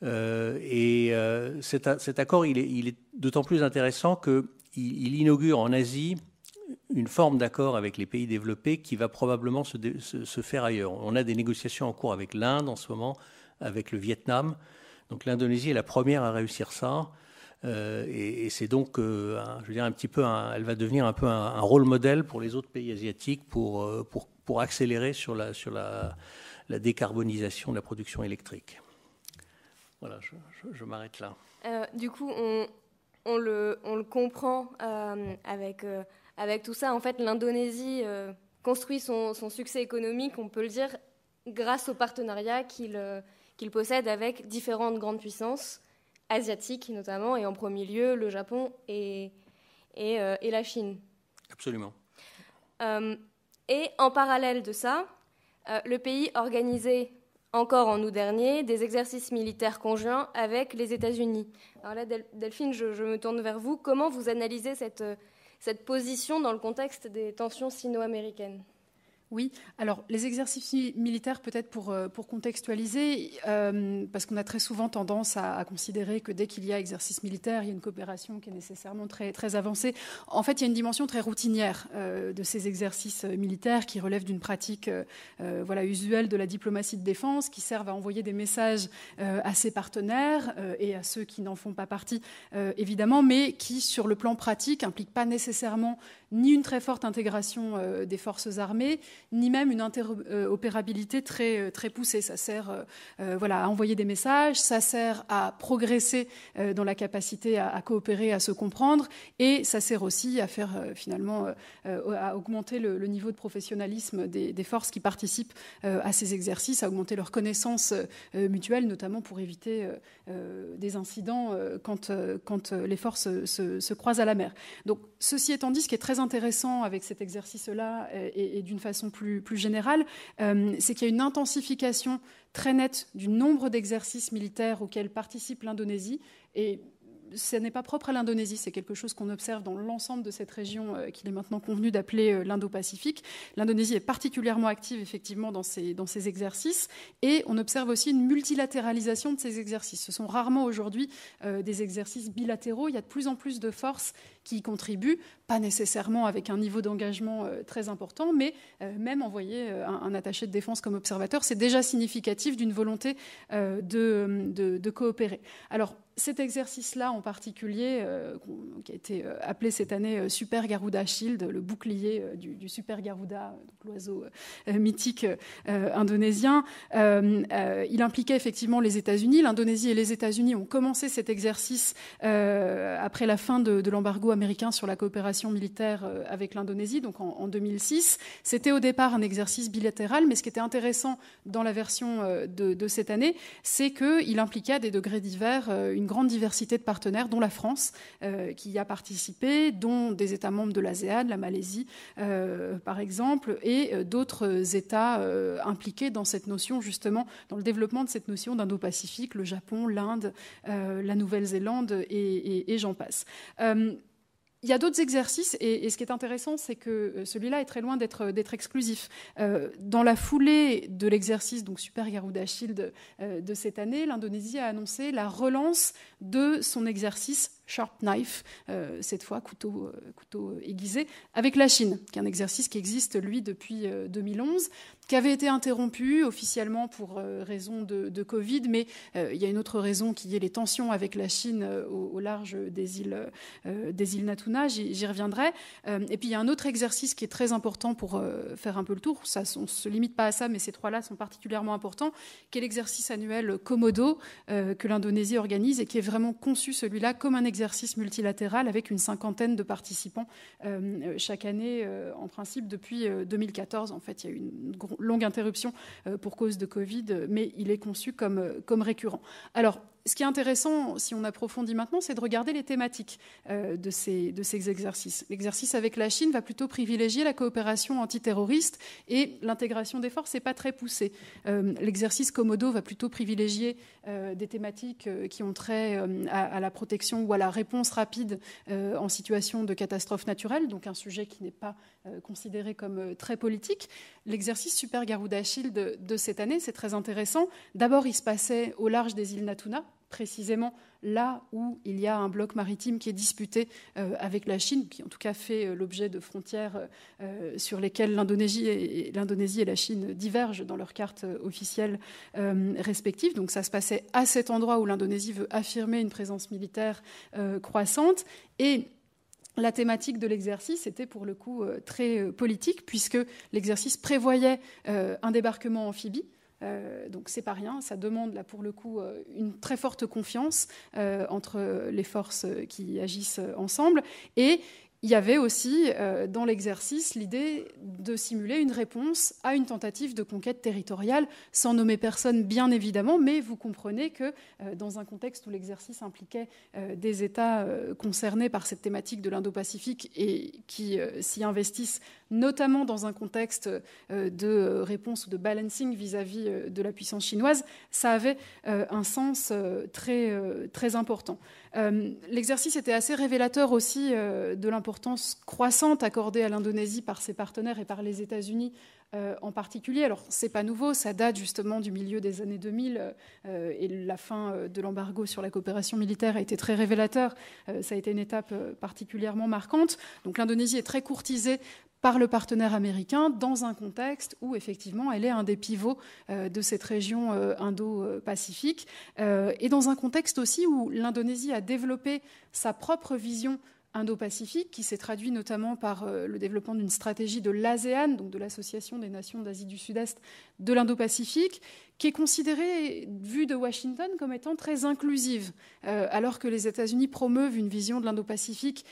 Euh, et euh, cet, accord, il est, d'autant plus intéressant qu'il il inaugure en Asie une forme d'accord avec les pays développés qui va probablement se, faire ailleurs. On a des négociations en cours avec l'Inde en ce moment, avec le Vietnam. Donc l'Indonésie est la première à réussir ça. Euh, et, c'est donc, euh, je veux dire, un petit peu, elle va devenir un peu un, rôle modèle pour les autres pays asiatiques pour, euh, pour, pour accélérer sur, la, sur la, décarbonisation de la production électrique. Voilà, je, m'arrête là. du coup, on, le, on le comprend avec avec tout ça, en fait, l'Indonésie construit son, succès économique, on peut le dire, grâce au partenariat euh, qu'il possède avec différentes grandes puissances, asiatiques notamment, et en premier lieu le Japon et, et, euh, la Chine. Absolument. et en parallèle de ça, le pays organisait encore en août dernier des exercices militaires conjoints avec les États-Unis. Alors là, Delphine, je, je, me tourne vers vous. Comment vous analysez cette cette position dans le contexte des tensions sino-américaines? Oui, alors les exercices militaires, peut-être pour, euh, pour contextualiser, euh, parce qu'on a très souvent tendance à, considérer que dès qu'il y a exercice militaire, il y a une coopération qui est nécessairement très, très avancée. En fait, il y a une dimension très routinière euh, de ces exercices militaires qui relèvent d'une pratique voilà, usuelle de la diplomatie de défense, qui servent à envoyer des messages à ses partenaires et à ceux qui n'en font pas partie, évidemment, mais qui, sur le plan pratique, n'impliquent pas nécessairement ni une très forte intégration des forces armées, ni même une interopérabilité très, très poussée. Ça sert voilà, à envoyer des messages, ça sert à progresser dans la capacité à, coopérer, à se comprendre, et ça sert aussi à faire finalement augmenter le, niveau de professionnalisme des, forces qui participent à ces exercices, à augmenter leur connaissance mutuelle, notamment pour éviter des incidents quand, les forces se, se, croisent à la mer. Ceci étant dit, ce qui est très intéressant avec cet exercice-là et, d'une façon plus, plus générale, euh, c'est qu'il y a une intensification très nette du nombre d'exercices militaires auxquels participe l'Indonésie. Et ce n'est pas propre à l'Indonésie, c'est quelque chose qu'on observe dans l'ensemble de cette région euh, qu'il est maintenant convenu d'appeler euh, l'Indo-Pacifique. L'Indonésie est particulièrement active effectivement dans ces, dans ces exercices et on observe aussi une multilatéralisation de ces exercices. Ce sont rarement aujourd'hui euh, des exercices bilatéraux, il y a de plus en plus de forces qui y contribuent, pas nécessairement avec un niveau d'engagement très important, mais même envoyer un, attaché de défense comme observateur, c'est déjà significatif d'une volonté de, coopérer. Alors, cet exercice-là en particulier, euh, qui a été euh, appelé cette année euh, Super Garuda Shield, le bouclier du, Super Garuda, l'oiseau mythique indonésien, il impliquait effectivement les États-Unis. L'Indonésie et les États-Unis ont commencé cet exercice après la fin de, l'embargo américain sur la coopération militaire avec l'Indonésie, donc en, 2006. C'était au départ un exercice bilatéral, mais ce qui était intéressant dans la version de, de cette année, c'est qu'il impliquait des degrés divers une grande diversité de partenaires, dont la France, euh, qui y a participé, dont des États membres de l'ASEAN, la Malaisie, euh, par exemple, et euh, d'autres États impliqués dans cette notion, justement, dans le développement de cette notion d'Indo-Pacifique, le Japon, l'Inde, la Nouvelle-Zélande, et, j'en passe. Il y a d'autres exercices, et, ce qui est intéressant, c'est que celui-là est très loin d'être exclusif. dans la foulée de l'exercice, Super Garuda Shield de cette année, l'Indonésie a annoncé la relance de son exercice Sharp Knife, euh, cette fois couteau, euh, couteau aiguisé, avec la Chine, qui est un exercice qui existe, lui, depuis 2011, euh, qui avait été interrompu officiellement pour raison de, Covid, mais il y a une autre raison qui est les tensions avec la Chine au, large des îles, des îles Natuna, j'y reviendrai. et puis il y a un autre exercice qui est très important pour faire un peu le tour, on ne se limite pas à ça, mais ces trois-là sont particulièrement importants, qui est l'exercice annuel Komodo que l'Indonésie organise et qui est vraiment conçu, celui-là, comme un exercice multilatéral avec une cinquantaine de participants euh, chaque année, euh, en principe depuis 2014. Euh, en fait, il y a eu une longue interruption pour cause de Covid, mais il est conçu comme, comme récurrent. Alors, ce qui est intéressant, si on approfondit maintenant, c'est de regarder les thématiques euh, de, ces, exercices. L'exercice avec la Chine va plutôt privilégier la coopération antiterroriste et l'intégration des forces n'est pas très poussé. Euh, l'exercice Komodo va plutôt privilégier euh, des thématiques qui ont trait à, la protection ou à la réponse rapide en situation de catastrophe naturelle, donc un sujet qui n'est pas considéré comme très politique. L'exercice Super Garuda Shield de, de cette année, c'est très intéressant. D'abord, il se passait au large des îles Natuna, précisément là où il y a un bloc maritime qui est disputé euh, avec la Chine, qui en tout cas fait euh, l'objet de frontières euh, sur lesquelles l'Indonésie et, et, la Chine divergent dans leurs cartes officielles respectives. Donc ça se passait à cet endroit où l'Indonésie veut affirmer une présence militaire croissante. Et la thématique de l'exercice était pour le coup très politique, puisque l'exercice prévoyait un débarquement amphibie. Euh, donc c'est pas rien, ça demande là pour le coup euh, une très forte confiance euh, entre les forces qui agissent ensemble. Et il y avait aussi euh, dans l'exercice l'idée de simuler une réponse à une tentative de conquête territoriale, sans nommer personne bien évidemment, mais vous comprenez que dans un contexte où l'exercice impliquait des États concernés par cette thématique de l'Indo-Pacifique et qui s'y investissent, notamment dans un contexte de réponse ou de balancing vis-à-vis de la puissance chinoise, ça avait un sens très, très important. L'exercice était assez révélateur aussi de l'importance croissante accordée à l'Indonésie par ses partenaires et par les États-Unis euh, en particulier. Alors, c'est pas nouveau, ça date justement du milieu des années 2000 euh, et la fin euh, de l'embargo sur la coopération militaire a été très révélateur. ça a été une étape particulièrement marquante. Donc, l'Indonésie est très courtisée par le partenaire américain dans un contexte où effectivement elle est un des pivots de cette région Indo-Pacifique. Et dans un contexte aussi où l'Indonésie a développé sa propre vision Indo-Pacifique, qui s'est traduit notamment par le développement d'une stratégie de l'ASEAN, donc de l'Association des nations d'Asie du Sud-Est de l'Indo-Pacifique, qui est considérée, vue de Washington, comme étant très inclusive, alors que les États-Unis promeuvent une vision de l'Indo-Pacifique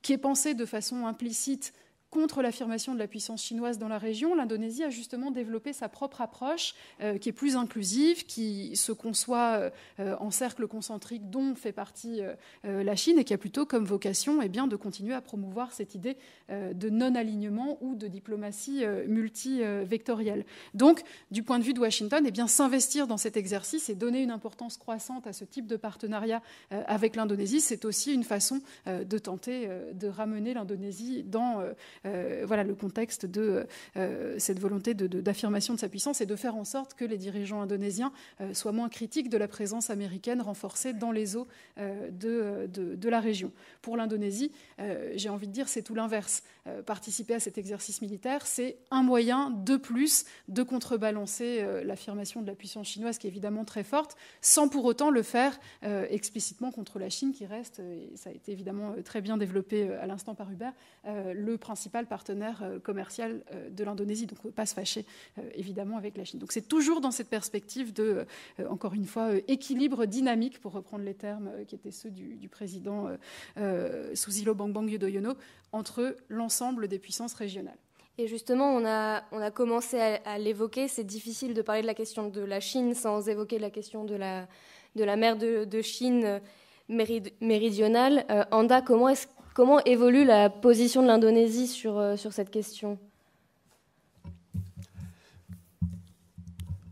qui est pensée de façon implicite contre l'affirmation de la puissance chinoise dans la région, l'Indonésie a justement développé sa propre approche euh, qui est plus inclusive, qui se conçoit euh, en cercle concentrique dont fait partie euh, la Chine et qui a plutôt comme vocation eh bien, de continuer à promouvoir cette idée de non-alignement ou de diplomatie multivectorielle. Donc, du point de vue de Washington, eh s'investir dans cet exercice et donner une importance croissante à ce type de partenariat avec l'Indonésie, c'est aussi une façon de tenter de ramener l'Indonésie dans voilà le contexte de euh, cette volonté d'affirmation de, sa puissance et de faire en sorte que les dirigeants indonésiens euh, soient moins critiques de la présence américaine renforcée dans les eaux de, de, la région. Pour l'Indonésie, j'ai envie de dire c'est tout l'inverse. Participer à cet exercice militaire, c'est un moyen de plus de contrebalancer l'affirmation de la puissance chinoise qui est évidemment très forte, sans pour autant le faire explicitement contre la Chine qui reste, et ça a été évidemment très bien développé à l'instant par Hubert, le principal partenaire euh, commercial euh, de l'Indonésie. Donc, on ne peut pas se fâcher, euh, évidemment, avec la Chine. Donc, c'est toujours dans cette perspective de, encore une fois, équilibre dynamique, pour reprendre les termes qui étaient ceux du, président Susilo Bambang Yudhoyono, entre l'ensemble des puissances régionales. Et justement, on a, on a commencé à, l'évoquer. C'est difficile de parler de la question de la Chine sans évoquer la question de la, de la mer de, Chine méridionale. Anda, comment est-ce Comment évolue la position de l'Indonésie sur, euh, sur cette question?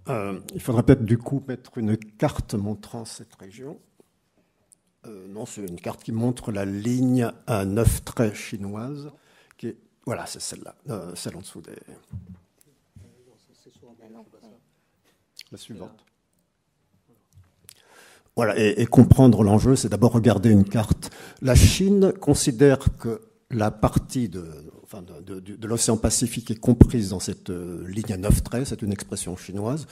Euh, Il faudrait peut-être du coup mettre une carte montrant cette région. Euh, non, c'est une carte qui montre la ligne à neuf traits chinoise. Voilà, c'est celle-là, celle en dessous des. La suivante. Voilà, et, comprendre l'enjeu, c'est d'abord regarder une carte. La Chine considère que la partie de, l'océan Pacifique est comprise dans cette euh, ligne à neuf traits, c'est une expression chinoise,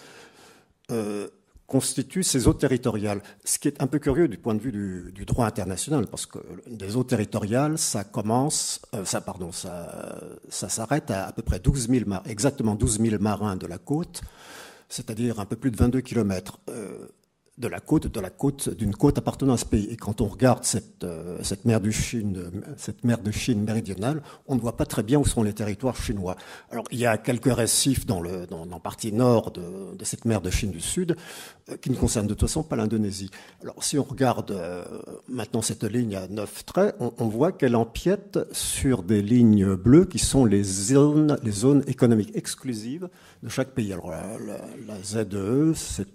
euh, constitue ses eaux territoriales. Ce qui est un peu curieux du point de vue du, droit international, parce que des eaux territoriales, ça commence, euh, ça, pardon, ça, ça s'arrête à à peu près 12 000, exactement 12 000 marins de la côte, c'est-à-dire un peu plus de 22 kilomètres de la côte, de la côte, d'une côte appartenant à ce pays. Et quand on regarde cette, euh, cette, mer de Chine, cette mer de Chine méridionale, on ne voit pas très bien où sont les territoires chinois. Alors, il y a quelques récifs dans le, dans, partie nord de, de, cette mer de Chine du Sud, euh, qui ne concernent de toute façon pas l'Indonésie. Alors, si on regarde euh, maintenant cette ligne à neuf traits, on, on voit qu'elle empiète sur des lignes bleues qui sont les zones, les zones économiques exclusives de chaque pays. Alors, la, la, la ZE, c'est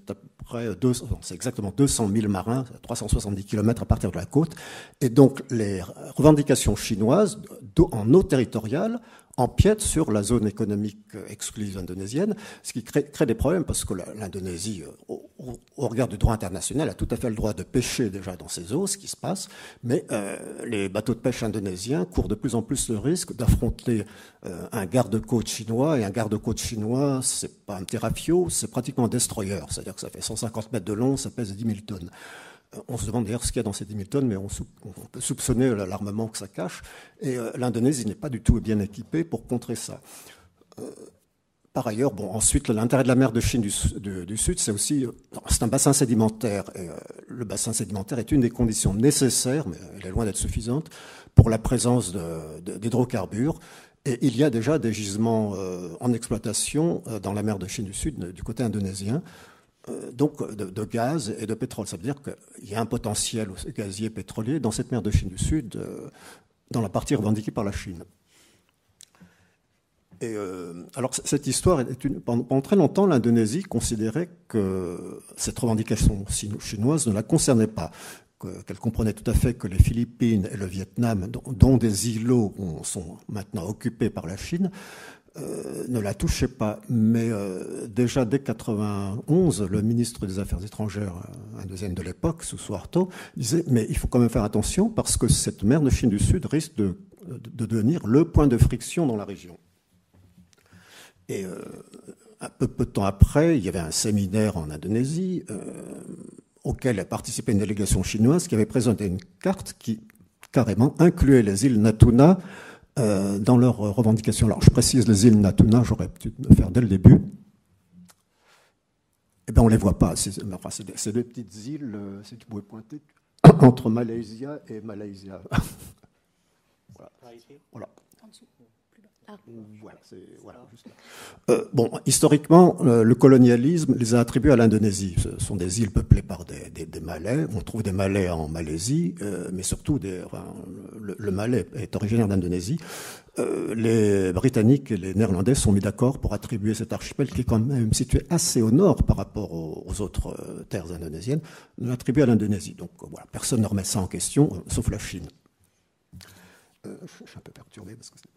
c'est exactement 200 000 marins, 370 km à partir de la côte. Et donc, les revendications chinoises en eau territoriale empiète sur la zone économique exclusive indonésienne, ce qui crée, des problèmes parce que l'Indonésie, euh, au, regard du droit international, a tout à fait le droit de pêcher déjà dans ses eaux, ce qui se passe, mais euh, les bateaux de pêche indonésiens courent de plus en plus le risque d'affronter euh, un garde-côte chinois, et un garde-côte chinois, c'est pas un terrafio, c'est pratiquement un destroyer, c'est-à-dire que ça fait 150 mètres de long, ça pèse 10 000 tonnes. On se demande d'ailleurs ce qu'il y a dans ces 10 000 tonnes, mais on, peut soupçonner l'armement que ça cache. Et euh, l'Indonésie n'est pas du tout bien équipée pour contrer ça. Euh, par ailleurs, ensuite, l'intérêt de la mer de Chine du, Sud, c'est aussi, euh, c'est un bassin sédimentaire. Le bassin sédimentaire est une des conditions nécessaires, mais elle est loin d'être suffisante, pour la présence d'hydrocarbures. Et il y a déjà des gisements en exploitation dans la mer de Chine du Sud, du côté indonésien. Euh, donc de, gaz et de pétrole. Ça veut dire qu'il y a un potentiel gazier pétrolier dans cette mer de Chine du Sud, euh, dans la partie revendiquée par la Chine. Et euh, alors cette histoire est pendant, très longtemps, l'Indonésie considérait que cette revendication chinoise ne la concernait pas, qu'elle comprenait tout à fait que les Philippines et le Vietnam, dont des îlots sont maintenant occupés par la Chine, euh, ne la touchait pas. Mais euh, déjà dès 91, le ministre des Affaires étrangères un euh, de l'époque, Susuarto, disait mais il faut quand même faire attention parce que cette mer de Chine du Sud risque de, devenir le point de friction dans la région. Et un peu, peu, de temps après, il y avait un séminaire en Indonésie auquel a participé une délégation chinoise qui avait présenté une carte qui carrément inclué les îles Natuna euh, dans leurs revendications. Alors je précise les îles Natuna, j'aurais pu le faire dès le début. Eh bien, on ne les voit pas. C'est enfin, des, des, petites îles, euh, si tu pouvais pointer, entre Malaysia et Malaysia. voilà. voilà. Ah. Voilà, voilà, euh, bon, historiquement, euh, le colonialisme les a attribués à l'Indonésie. Ce sont des îles peuplées par des, Malais. On trouve des Malais en Malaisie, euh, mais surtout le, Malais est originaire d'Indonésie. Les Britanniques et les Néerlandais sont mis d'accord pour attribuer cet archipel, qui est quand même situé assez au nord par rapport aux, autres terres indonésiennes, l'attribuer à l'Indonésie. Donc voilà, personne ne remet ça en question, sauf la Chine. je suis un peu perturbé parce que c'est...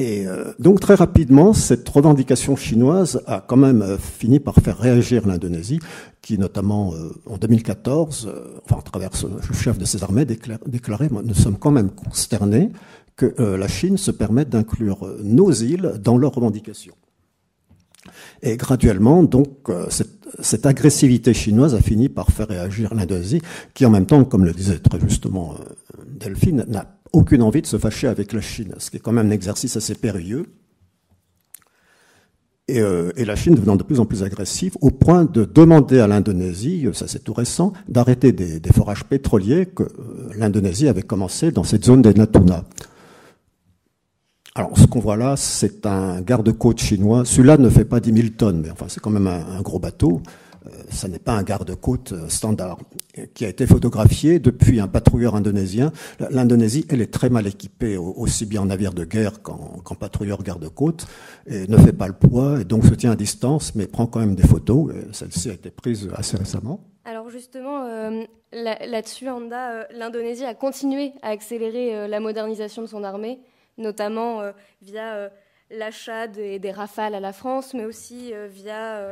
Et euh, donc très rapidement, cette revendication chinoise a quand même euh, fini par faire réagir l'Indonésie, qui notamment euh, en 2014, euh, enfin à travers le chef de ses armées, déclarait nous sommes quand même consternés que euh, la Chine se permette d'inclure nos îles dans leurs revendications. Et graduellement, donc, euh, cette, cette, agressivité chinoise a fini par faire réagir l'Indonésie, qui en même temps, comme le disait très justement Delphine, n'a aucune envie de se fâcher avec la Chine, ce qui est quand même un exercice assez périlleux. Et, euh, la Chine devenant de plus en plus agressive, au point de demander à l'Indonésie, ça c'est tout récent, d'arrêter des, forages pétroliers que euh, l'Indonésie avait commencé dans cette zone des Natuna. Alors, ce qu'on voit là, c'est un garde-côte chinois. Celui-là ne fait pas 10 000 tonnes, mais enfin, c'est quand même un gros bateau ce n'est pas un garde-côte standard, qui a été photographié depuis un patrouilleur indonésien. L'Indonésie, elle est très mal équipée, aussi bien en navire de guerre qu'en qu patrouilleur garde-côte, et ne fait pas le poids, et donc se tient à distance, mais prend quand même des photos. Celle-ci a été prise assez récemment. Alors justement, euh, là-dessus, euh, l'Indonésie a continué à accélérer euh, la modernisation de son armée, notamment euh, via euh, l'achat des, des, rafales à la France, mais aussi euh, via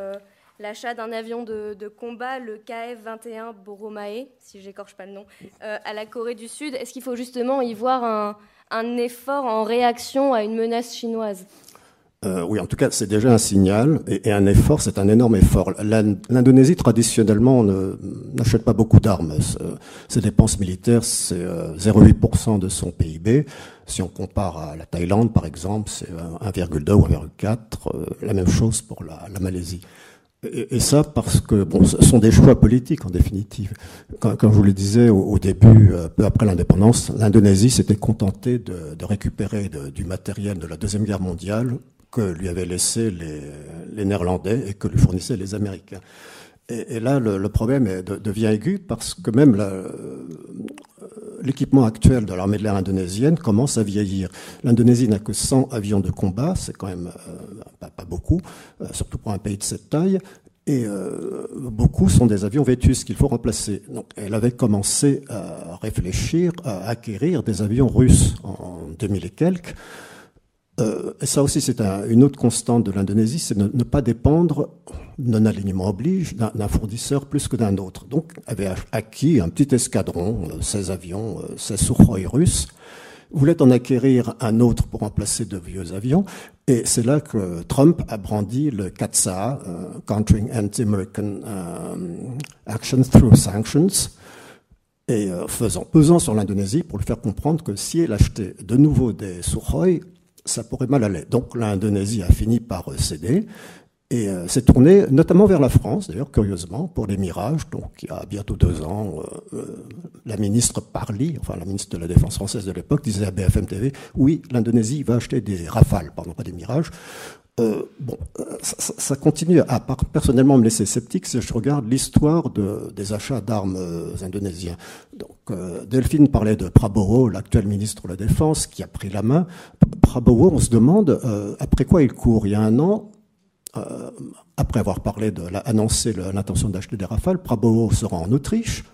l'achat d'un avion de, combat, le KF-21 Boromae, si j'écorche pas le nom, euh, à la Corée du Sud. Est-ce qu'il faut justement y voir un, effort en réaction à une menace chinoise? Euh, oui, en tout cas, c'est déjà un signal et, un effort, c'est un énorme effort. L'Indonésie, traditionnellement, n'achète pas beaucoup d'armes. Ses dépenses militaires, c'est 0,8% de son PIB. Si on compare à la Thaïlande, par exemple, c'est 1,2 ou 1,4. Euh, la même chose pour la Malaisie. Et, ça parce que bon, ce sont des choix politiques en définitive. Comme je vous le disais au, début, euh, peu après l'indépendance, l'Indonésie s'était contentée de, récupérer du matériel de la deuxième guerre mondiale que lui avaient laissé les, Néerlandais et que lui fournissaient les Américains. Et, là, le, problème devient aigu parce que même l'équipement actuel de l'armée de l'air indonésienne commence à vieillir. L'Indonésie n'a que 100 avions de combat, c'est quand même euh, pas, beaucoup, euh, surtout pour un pays de cette taille. Et euh, beaucoup sont des avions vétus qu'il faut remplacer. Donc, elle avait commencé à réfléchir à acquérir des avions russes en 2000 et quelques. Euh, ça aussi, c'est un, une autre constante de l'Indonésie, c'est ne, ne, pas dépendre, non-alignement oblige, d'un fournisseur plus que d'un autre. Donc, avait acquis un petit escadron, euh, 16 avions, euh, 16 Sukhoi russes, voulait en acquérir un autre pour remplacer de vieux avions, et c'est là que Trump a brandi le CATSA, euh, Countering Anti-American euh, Action Through Sanctions, et euh, faisant pesant sur l'Indonésie pour le faire comprendre que si elle achetait de nouveau des Sukhoi, ça pourrait mal aller. Donc l'Indonésie a fini par céder et euh, s'est tournée notamment vers la France, d'ailleurs curieusement, pour les Mirages. Donc il y a bientôt deux ans, euh, euh, la ministre Parly, enfin la ministre de la Défense française de l'époque, disait à BFM TV, oui, l'Indonésie va acheter des Rafales, pardon, pas des Mirages. Euh, bon, ça, ça, continue à personnellement me laisser sceptique si je regarde l'histoire de, des achats d'armes euh, indonésiens. Donc, euh, Delphine parlait de Prabowo, l'actuel ministre de la Défense, qui a pris la main. Prabowo, on se demande euh, après quoi il court. Il y a un an, euh, après avoir parlé de la, annoncé l'intention d'acheter des Rafales, Prabowo sera en Autriche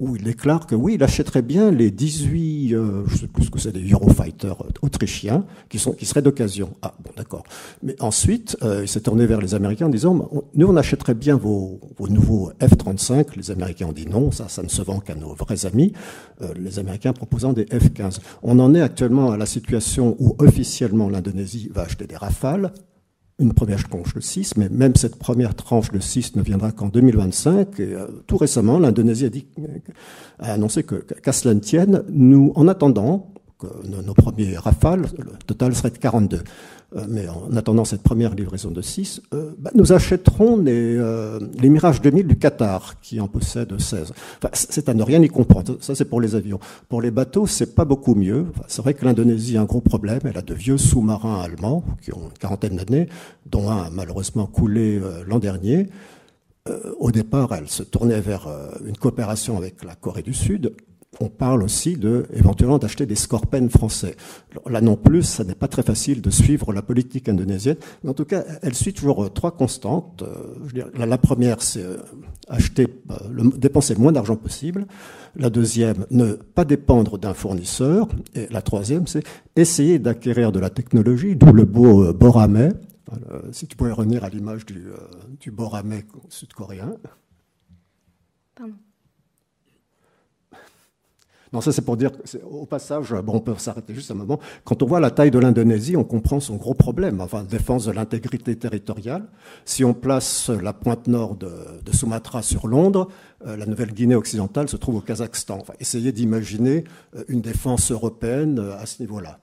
où il déclare que oui, il achèterait bien les 18, euh, je sais plus ce que c'est, des Eurofighter autrichiens, qui, sont, qui seraient d'occasion. Ah, bon, d'accord. Mais ensuite, euh, il s'est tourné vers les Américains en disant, nous, on achèterait bien vos, vos nouveaux F-35. Les Américains ont dit non, ça, ça ne se vend qu'à nos vrais amis. Euh, les Américains proposant des F-15. On en est actuellement à la situation où officiellement l'Indonésie va acheter des Rafales, une première tranche de 6, mais même cette première tranche de 6 ne viendra qu'en 2025. Et tout récemment, l'Indonésie a, a annoncé que, qu'à cela ne tienne, nous, en attendant, que nos premiers rafales, le total serait de 42. Euh, mais en attendant cette première livraison de 6, euh, bah, nous achèterons les, euh, Mirage 2000 du Qatar, qui en possède 16. Enfin, c'est à ne rien y comprendre. Ça, c'est pour les avions. Pour les bateaux, c'est pas beaucoup mieux. c'est vrai que l'Indonésie a un gros problème. Elle a de vieux sous-marins allemands qui ont une quarantaine d'années, dont un a malheureusement coulé l'an dernier. au départ, elle se tournait vers une coopération avec la Corée du Sud on parle aussi éventuellement d'acheter des scorpènes français. là non plus, ça n'est pas très facile de suivre la politique indonésienne, mais en tout cas, elle suit toujours euh, trois constantes. Euh, la, première, c'est euh, acheter, dépenser le moins d'argent possible. La deuxième, ne pas dépendre d'un fournisseur. Et la troisième, c'est essayer d'acquérir de la technologie, d'où le beau Boramé. si tu pouvais revenir à l'image du, du sud-coréen. Pardon. Non, ça c'est pour dire, au passage, bon, on peut s'arrêter juste un moment. Quand on voit la taille de l'Indonésie, on comprend son gros problème, enfin, défense de l'intégrité territoriale. Si on place la pointe nord de, Sumatra sur Londres, euh, la Nouvelle-Guinée occidentale se trouve au Kazakhstan. Essayez d'imaginer euh, une défense européenne euh, à ce niveau-là.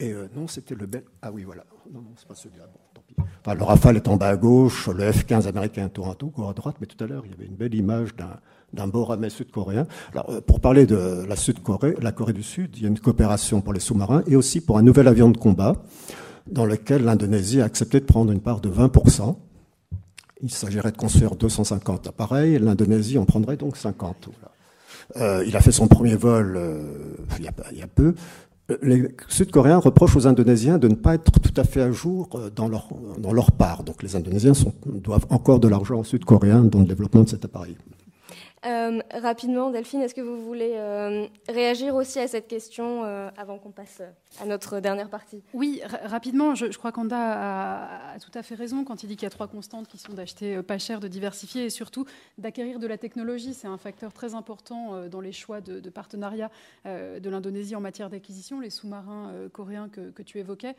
Et non, c'était le bel. Ah oui, voilà. Non, non, c'est pas celui-là. Bon, tant pis. Enfin, le Rafale est en bas à gauche, le F-15 américain tour à tour, à droite, mais tout à l'heure, il y avait une belle image d'un d'un Boramé sud-coréen. Alors, euh, pour parler de la Sud-Corée, la Corée du Sud, il y a une coopération pour les sous-marins et aussi pour un nouvel avion de combat dans lequel l'Indonésie a accepté de prendre une part de 20%. Il s'agirait de construire 250 appareils, l'Indonésie en prendrait donc 50. Euh, il a fait son premier vol euh, il, y a, peu. Les Sud-Coréens reprochent aux Indonésiens de ne pas être tout à fait à jour dans leur, dans leur part. Donc les Indonésiens doivent encore de l'argent aux Sud-Coréens dans le développement de cet appareil. Euh, rapidement, Delphine, est-ce que vous voulez euh, réagir aussi à cette question euh, avant qu'on passe à notre dernière partie? Oui, rapidement, je, crois qu'Anda a, tout à fait raison quand il dit qu'il y a trois constantes qui sont d'acheter pas cher, de diversifier et surtout d'acquérir de la technologie. C'est un facteur très important dans les choix de, partenariat de l'Indonésie en matière d'acquisition. Les sous-marins coréens que, que, tu évoquais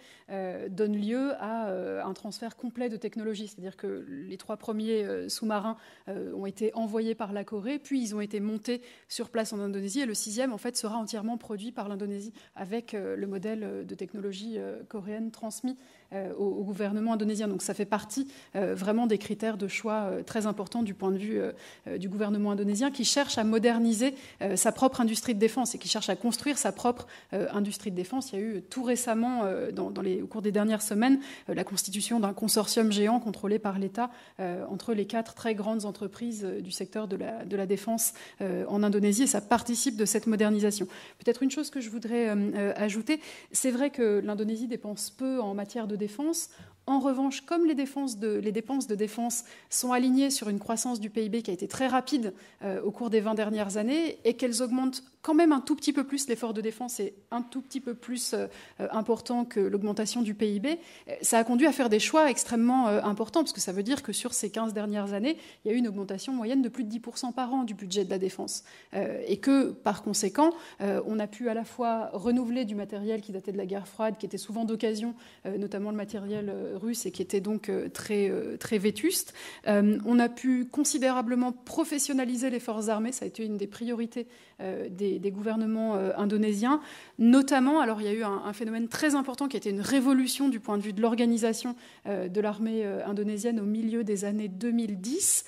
donnent lieu à un transfert complet de technologie. C'est-à-dire que les trois premiers sous-marins ont été envoyés par la Corée puis ils ont été montés sur place en Indonésie, et le sixième, en fait, sera entièrement produit par l'Indonésie, avec euh, le modèle de technologie euh, coréenne transmis euh, au, gouvernement indonésien. Donc ça fait partie euh, vraiment des critères de choix euh, très importants du point de vue du gouvernement indonésien qui cherche à moderniser sa propre industrie de défense et qui cherche à construire sa propre industrie de défense. Il y a eu tout récemment, au cours des dernières semaines, la constitution d'un consortium géant contrôlé par l'État entre les quatre très grandes entreprises du secteur de la, de la défense en Indonésie et ça participe de cette modernisation. Peut-être une chose que je voudrais ajouter, c'est vrai que l'Indonésie dépense peu en matière de En revanche, comme les, dépenses de défense sont alignées sur une croissance du PIB qui a été très rapide euh, au cours des 20 dernières années et qu'elles augmentent quand même un tout petit peu plus, l'effort de défense est un tout petit peu plus euh, important que l'augmentation du PIB, euh, ça a conduit à faire des choix extrêmement importants, parce que ça veut dire que sur ces 15 dernières années, il y a eu une augmentation moyenne de plus de 10% par an du budget de la défense. et que, par conséquent, on a pu à la fois renouveler du matériel qui datait de la guerre froide, qui était souvent d'occasion, notamment le matériel russe et qui était donc euh, très, euh, très vétuste. Euh, on a pu considérablement professionnaliser les forces armées, ça a été une des priorités des, gouvernements indonésiens, notamment, alors il y a eu un, phénomène très important qui été une révolution du point de vue de l'organisation de l'armée indonésienne au milieu des années 2010.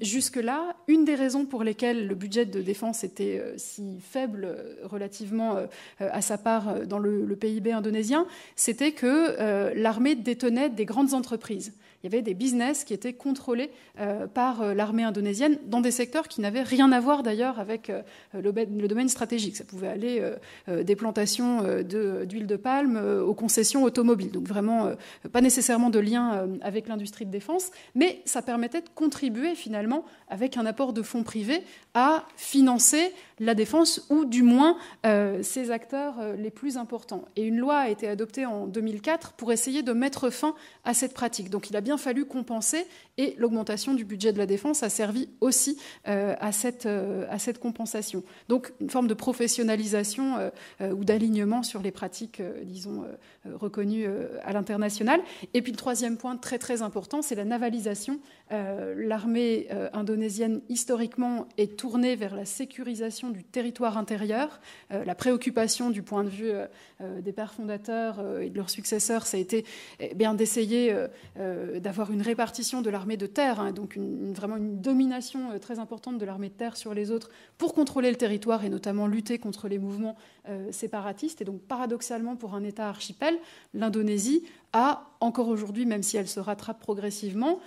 Jusque-là, une des raisons pour lesquelles le budget de défense était si faible relativement à sa part dans le PIB indonésien, c'était que l'armée détenait des grandes entreprises il y avait des business qui étaient contrôlés euh, par euh, l'armée indonésienne dans des secteurs qui n'avaient rien à voir d'ailleurs avec euh, le, domaine stratégique. Ça pouvait aller des plantations d'huile de, palme aux concessions automobiles. Donc vraiment pas nécessairement de lien avec l'industrie de défense, mais ça permettait de contribuer finalement avec un apport de fonds privés, à financer la défense ou du moins euh, ses acteurs euh, les plus importants. Et une loi a été adoptée en 2004 pour essayer de mettre fin à cette pratique. Donc il a bien fallu compenser et l'augmentation du budget de la défense a servi aussi euh, à, cette, à cette compensation. Donc une forme de professionnalisation ou d'alignement sur les pratiques, disons, reconnues à l'international. Et puis le troisième point très très important, c'est la navalisation. L'armée indonésienne historiquement est tournée vers la sécurisation du territoire intérieur. Euh, la préoccupation du point de vue euh, euh, des pères fondateurs et de leurs successeurs, ça a été eh bien d'essayer d'avoir une répartition de l'armée de terre, hein, donc vraiment une domination très importante de l'armée de terre sur les autres pour contrôler le territoire et notamment lutter contre les mouvements séparatistes. Et donc paradoxalement, pour un État archipel, l'Indonésie a encore aujourd'hui, même si elle se rattrape progressivement,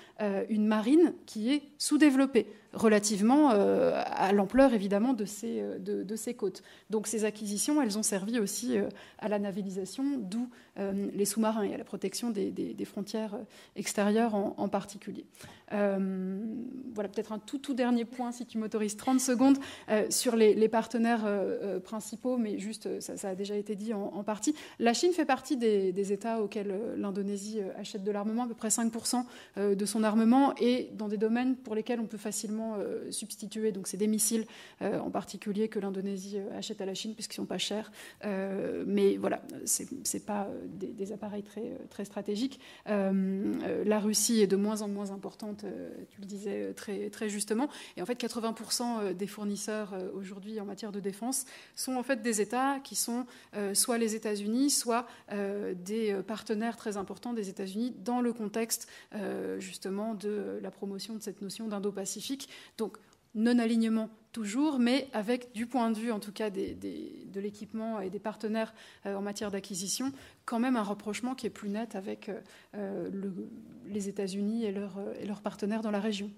une marine qui est sous-développée relativement euh, à l'ampleur évidemment de ces, euh, de, ces, côtes. Donc ces acquisitions, elles ont servi aussi euh, à la navalisation, d'où les sous-marins et à la protection des, frontières extérieures en, particulier. voilà peut-être un tout, tout dernier point, si tu m'autorises 30 secondes, sur les, partenaires principaux, mais juste, ça, a déjà été dit en, partie. La Chine fait partie des, des États auxquels l'Indonésie achète de l'armement, à peu près 5% de son armement, et dans des domaines pour lesquels on peut facilement euh, substituer. Donc c'est des missiles euh, en particulier que l'Indonésie euh, achète à la Chine puisqu'ils sont pas chers. mais voilà, c'est pas des, appareils très, très stratégiques. la Russie est de moins en moins importante, tu le disais très, très justement. Et en fait, 80% des fournisseurs aujourd'hui en matière de défense sont en fait des États qui sont soit les États-Unis, soit des partenaires très importants des États-Unis dans le contexte justement de la promotion de cette notion d'Indo-Pacifique donc, non-alignement toujours, mais avec, du point de vue en tout cas de l'équipement et des partenaires euh, en matière d'acquisition, quand même un rapprochement qui est plus net avec euh, euh, les États-Unis et, leurs partenaires dans la région.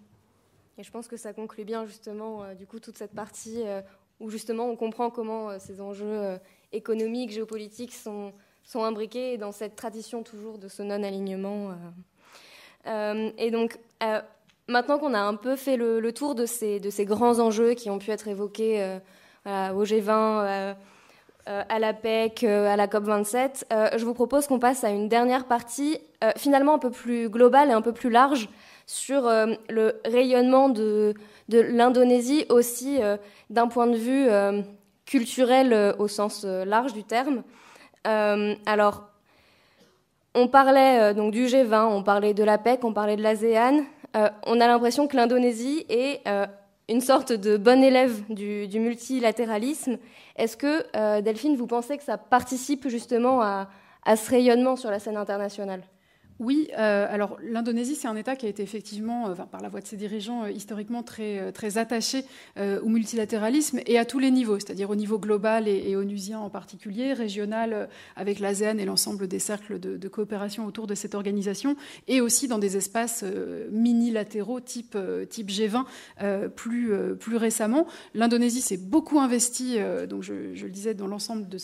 Et je pense que ça conclut bien justement du coup toute cette partie où justement on comprend comment ces enjeux économiques, géopolitiques sont, sont imbriqués dans cette tradition toujours de ce non-alignement. et donc maintenant qu'on a un peu fait le, tour de ces, de ces, grands enjeux qui ont pu être évoqués euh, au G20, euh, euh, à la PEC, à la COP27, je vous propose qu'on passe à une dernière partie, finalement un peu plus globale et un peu plus large, sur le rayonnement de, de l'Indonésie aussi d'un point de vue culturel au sens large du terme. alors, on parlait donc du G20, on parlait de la PEC, on parlait de l'ASEAN. Euh, on a l'impression que l'Indonésie est euh, une sorte de bon élève du, multilatéralisme. Est-ce que, euh, Delphine, vous pensez que ça participe justement à ce rayonnement sur la scène internationale? Oui, euh, alors l'Indonésie, c'est un État qui a été effectivement, euh, par la voix de ses dirigeants, euh, historiquement très, très attaché au multilatéralisme et à tous les niveaux, c'est-à-dire au niveau global et, onusien en particulier, régional avec l'ASEAN et l'ensemble des cercles de, coopération autour de cette organisation, et aussi dans des espaces mini-latéraux type, type G20 plus, récemment. L'Indonésie s'est beaucoup investie, donc je, le disais, à l'ensemble de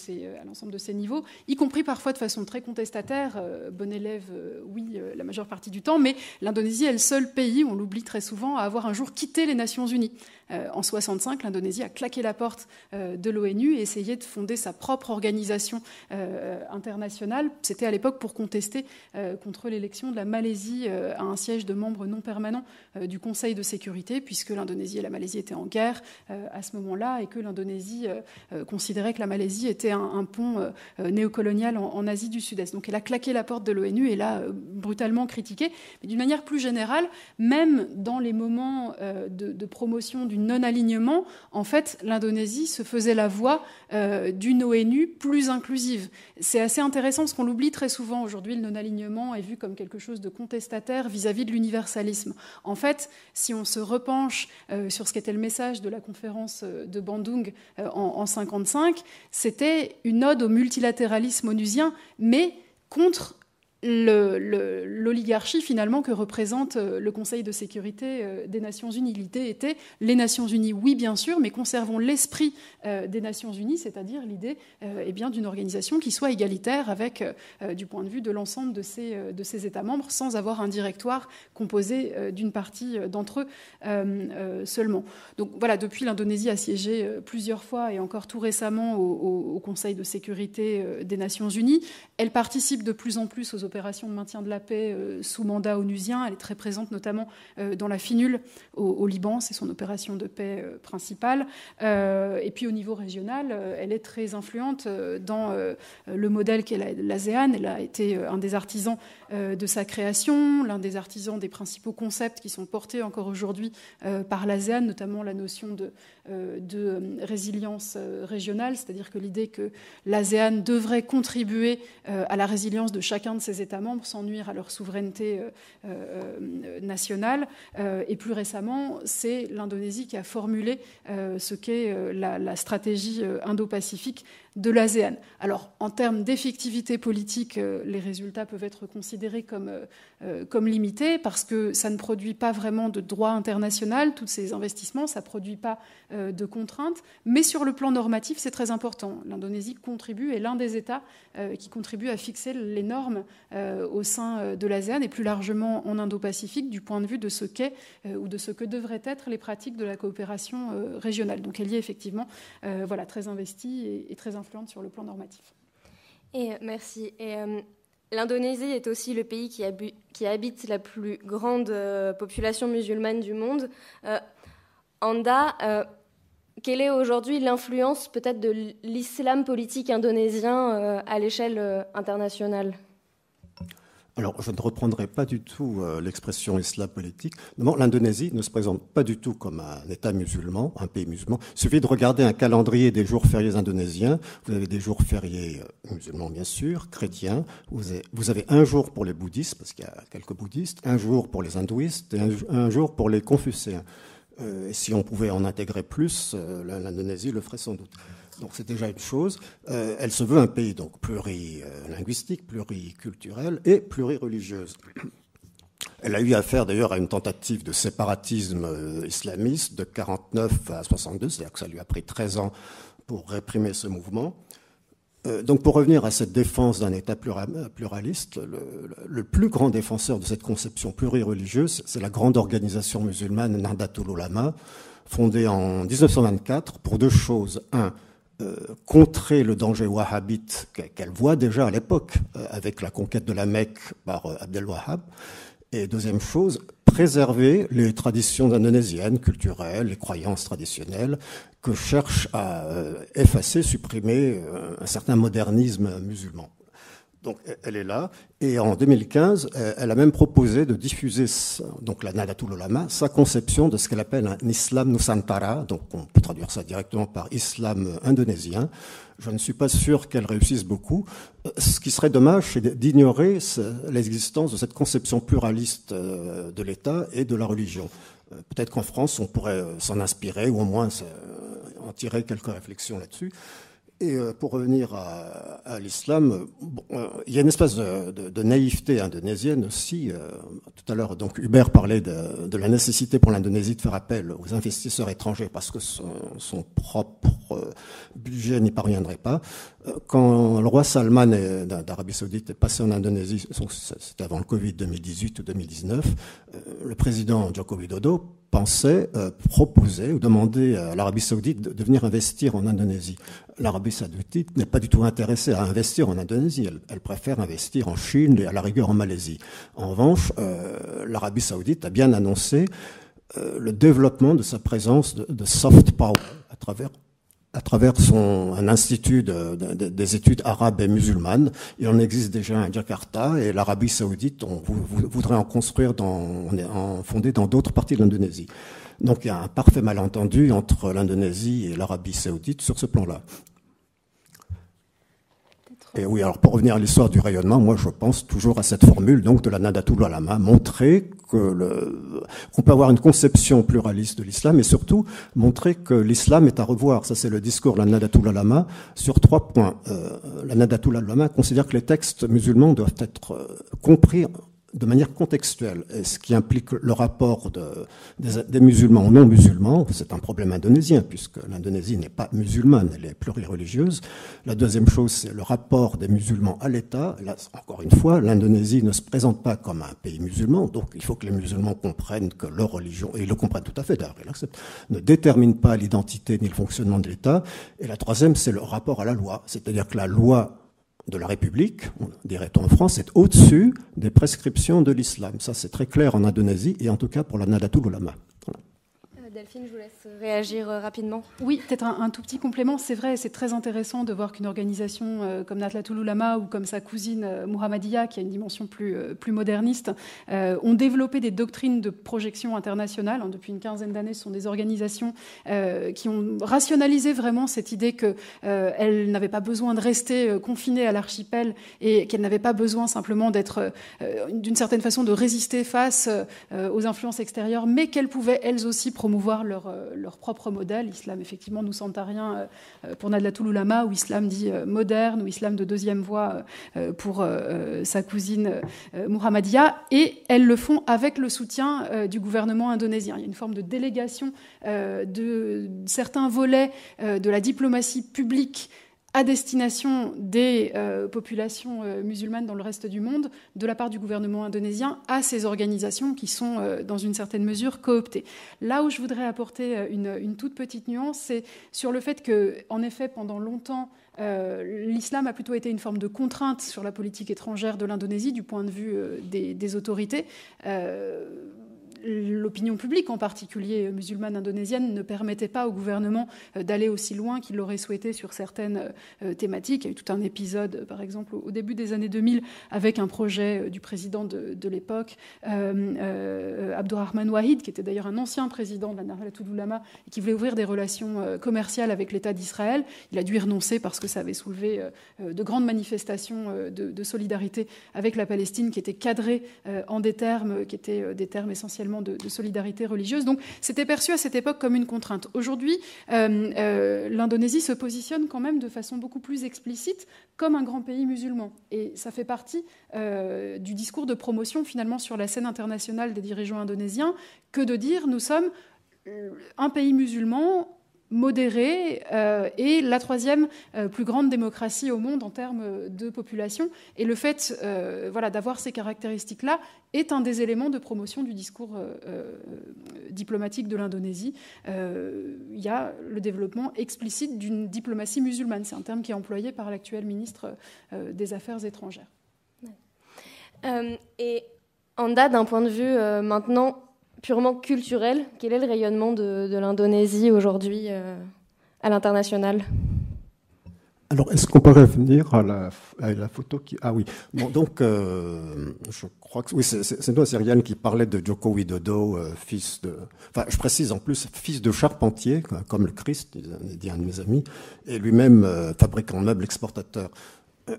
ces niveaux, y compris parfois de façon très contestataire, bon élève oui euh, la majeure partie du temps, mais l'Indonésie est le seul pays, on l'oublie très souvent, à avoir un jour quitté les Nations Unies. Euh, en 65, l'Indonésie a claqué la porte euh, de l'ONU et essayé de fonder sa propre organisation euh, internationale. C'était à l'époque pour contester contre l'élection de la Malaisie à un siège de membre non permanent du Conseil de sécurité, puisque l'Indonésie et la Malaisie étaient en guerre à ce moment-là et que l'Indonésie considérait que la Malaisie était un, pont néocolonial en, Asie du Sud-Est. Donc elle a claqué la porte de l'ONU et l'a brutalement critiqué. Mais d'une manière plus générale, même dans les moments de, promotion non-alignement, en fait, l'Indonésie se faisait la voix euh, d'une ONU plus inclusive. C'est assez intéressant parce qu'on l'oublie très souvent aujourd'hui, le non-alignement est vu comme quelque chose de contestataire vis-à-vis de l'universalisme. En fait, si on se repenche euh, sur ce qu'était le message de la conférence euh, de Bandung en 1955, c'était une ode au multilatéralisme onusien, mais contre l'oligarchie finalement que représente euh, le Conseil de sécurité euh, des Nations Unies. L'idée était les Nations Unies, oui bien sûr, mais conservons l'esprit euh, des Nations Unies, c'est-à-dire l'idée eh bien d'une organisation qui soit égalitaire avec, du point de vue de l'ensemble de ces, de ces États membres, sans avoir un directoire composé d'une partie d'entre eux seulement. Donc voilà, depuis l'Indonésie a siégé plusieurs fois et encore tout récemment au, au Conseil de sécurité des Nations Unies. Elle participe de plus en plus aux opérations de maintien de la paix euh, sous mandat onusien. Elle est très présente notamment euh, dans la FINUL au, Liban, c'est son opération de paix euh, principale. et puis au niveau régional, elle est très influente dans le modèle qu'est l'ASEAN. Elle a été un des artisans de sa création, l'un des artisans des principaux concepts qui sont portés encore aujourd'hui par l'ASEAN, notamment la notion de, de résilience régionale, c'est-à-dire que l'idée que l'ASEAN devrait contribuer à la résilience de chacun de ses États membres sans nuire à leur souveraineté euh, euh, nationale. Euh, et plus récemment, c'est l'Indonésie qui a formulé ce qu'est la, stratégie indo-pacifique de l'ASEAN. Alors, en termes d'effectivité politique, les résultats peuvent être considérés comme, comme limités parce que ça ne produit pas vraiment de droit international, tous ces investissements, ça ne produit pas de contraintes. Mais sur le plan normatif, c'est très important. L'Indonésie contribue, est l'un des États qui contribue à fixer les normes euh, au sein euh, de l'ASEAN et plus largement en Indo-Pacifique du point de vue de ce qu'est euh, ou de ce que devraient être les pratiques de la coopération régionale. Donc elle y est effectivement voilà, très investie et, très influente sur le plan normatif. Et merci. L'Indonésie est aussi le pays qui, habite la plus grande population musulmane du monde. Anda, quelle est aujourd'hui l'influence peut-être de l'islam politique indonésien à l'échelle internationale? Alors, je ne reprendrai pas du tout euh, l'expression islam politique. l'Indonésie ne se présente pas du tout comme un État musulman, un pays musulman. Il suffit de regarder un calendrier des jours fériés indonésiens. Vous avez des jours fériés euh, musulmans, bien sûr, chrétiens. Vous avez, un jour pour les bouddhistes, parce qu'il y a quelques bouddhistes, un jour pour les hindouistes et un, jour pour les confucéens. Euh, et si on pouvait en intégrer plus, l'Indonésie le ferait sans doute. Donc c'est déjà une chose. Euh, elle se veut un pays donc plurilinguistique, pluriculturel et plurireligieuse. Elle a eu affaire d'ailleurs à une tentative de séparatisme euh, islamiste de 49 à 62, c'est-à-dire que ça lui a pris 13 ans pour réprimer ce mouvement. Euh, donc pour revenir à cette défense d'un État pluraliste, le, plus grand défenseur de cette conception plurireligieuse, c'est la grande organisation musulmane Nahdlatul Ulama, fondée en 1924 pour deux choses. Un, euh, contrer le danger wahhabite qu'elle voit déjà à l'époque euh, avec la conquête de la Mecque par Abdel Wahhab. Et deuxième chose, préserver les traditions indonésiennes, culturelles, les croyances traditionnelles que cherche à effacer, supprimer un certain modernisme musulman. Donc elle est là. Et en 2015, elle a même proposé de diffuser, donc la Nadatul Ulama, sa conception de ce qu'elle appelle un islam nusantara. Donc on peut traduire ça directement par islam indonésien. Je ne suis pas sûr qu'elle réussisse beaucoup. Ce qui serait dommage, c'est d'ignorer l'existence de cette conception pluraliste euh, de l'État et de la religion. Euh, peut-être qu'en France, on pourrait euh, s'en inspirer ou au moins en tirer quelques réflexions là-dessus. Et euh, pour revenir à, l'islam, euh, il y a une espèce de, naïveté indonésienne aussi. Euh, tout à l'heure, donc Hubert parlait de, la nécessité pour l'Indonésie de faire appel aux investisseurs étrangers parce que son, propre budget n'y parviendrait pas. Quand le roi Salman d'Arabie Saoudite est passé en Indonésie, c'était avant le Covid 2018 ou 2019, le président Joko Widodo pensait proposer ou demander à l'Arabie saoudite de, venir investir en Indonésie l'Arabie saoudite n'est pas du tout intéressée à investir en Indonésie. Elle, préfère investir en Chine et à la rigueur en Malaisie. En revanche, euh, l'Arabie saoudite a bien annoncé euh, le développement de sa présence de, soft power à travers à travers son, un institut des études arabes et musulmanes. Il en existe déjà à Jakarta et l'Arabie saoudite on, voudrait en construire, dans, en fonder dans d'autres parties de l'Indonésie. Donc il y a un parfait malentendu entre l'Indonésie et l'Arabie saoudite sur ce plan-là. Et oui, alors pour revenir à l'histoire du rayonnement, moi je pense toujours à cette formule donc de la Nadatul Ulama, montrer qu'on peut avoir une conception pluraliste de l'islam et surtout montrer que l'islam est à revoir. Ça, c'est le discours de la Nadatul Ulama sur trois points. Euh, la Nadatul Ulama considère que les textes musulmans doivent être euh, compris de manière contextuelle, ce qui implique le rapport de, des, musulmans aux non-musulmans. C'est un problème indonésien, puisque l'Indonésie n'est pas musulmane, elle est plurireligieuse. La deuxième chose, c'est le rapport des musulmans à l'État. Là, encore une fois, l'Indonésie ne se présente pas comme un pays musulman, donc il faut que les musulmans comprennent que leur religion, et ils le comprennent tout à fait d'ailleurs, ne détermine pas l'identité ni le fonctionnement de l'État. Et la troisième, c'est le rapport à la loi, c'est-à-dire que la loi de la République, dirait-on en France, est au-dessus des prescriptions de l'islam. Ça, c'est très clair en Indonésie et en tout cas pour la Nadatul. Je vous laisse réagir euh, rapidement. Oui, peut-être un, tout petit complément. C'est vrai, c'est très intéressant de voir qu'une organisation euh, comme Natlatul Ulama ou comme sa cousine euh, Muhammadiyah, qui a une dimension plus, plus moderniste, ont développé des doctrines de projection internationale. Hein, depuis une quinzaine d'années, ce sont des organisations qui ont rationalisé vraiment cette idée qu'elles n'avaient pas besoin de rester confinées à l'archipel et qu'elles n'avaient pas besoin simplement d'être, d'une certaine façon, de résister face aux influences extérieures, mais qu'elles pouvaient elles aussi promouvoir leur, euh, leur propre modèle. Islam, effectivement, nous rien euh, euh, pour Nadlatul Ulama, ou islam dit moderne, ou islam de deuxième voie pour sa cousine Muhammadiyah. Et elles le font avec le soutien du gouvernement indonésien. Il y a une forme de délégation de certains volets de la diplomatie publique à destination des euh, populations euh, musulmanes dans le reste du monde de la part du gouvernement indonésien à ces organisations qui sont euh, dans une certaine mesure cooptées. Là où je voudrais apporter une, toute petite nuance, c'est sur le fait que, en effet, pendant longtemps, l'islam a plutôt été une forme de contrainte sur la politique étrangère de l'Indonésie du point de vue des, des, autorités l'opinion publique, en particulier musulmane indonésienne, ne permettait pas au gouvernement euh, d'aller aussi loin qu'il l'aurait souhaité sur certaines euh, thématiques. Il y a eu tout un épisode, par exemple, au début des années 2000, avec un projet euh, du président de, l'époque, euh, Abdurrahman Wahid, qui était d'ailleurs un ancien président de la Nahdlatul Ulama et qui voulait ouvrir des relations commerciales avec l'État d'Israël. Il a dû y renoncer parce que ça avait soulevé de grandes manifestations de, solidarité avec la Palestine qui étaient cadrées en des termes qui étaient des termes essentiellement de, solidarité religieuse. Donc c'était perçu à cette époque comme une contrainte. Aujourd'hui, euh, euh, l'Indonésie se positionne quand même de façon beaucoup plus explicite comme un grand pays musulman. Et ça fait partie euh, du discours de promotion finalement sur la scène internationale des dirigeants indonésiens que de dire nous sommes un pays musulman modérée euh, et la troisième euh, plus grande démocratie au monde en termes de population. Et le fait euh, voilà, d'avoir ces caractéristiques-là est un des éléments de promotion du discours diplomatique de l'Indonésie. Il y a le développement explicite d'une diplomatie musulmane. C'est un terme qui est employé par l'actuel ministre des Affaires étrangères. et en d'un point de vue maintenant purement culturel, quel est le rayonnement de, l'Indonésie aujourd'hui euh, à l'international? Alors, est-ce qu'on pourrait revenir à la, la, photo qui... Ah oui, bon, donc, euh, je crois que... Oui, c'est toi, Cyriane, qui parlait de Joko Widodo, euh, fils de... Enfin, je précise en plus, fils de charpentier, comme le Christ, dit un de mes amis, et lui-même fabricant meubles exportateur.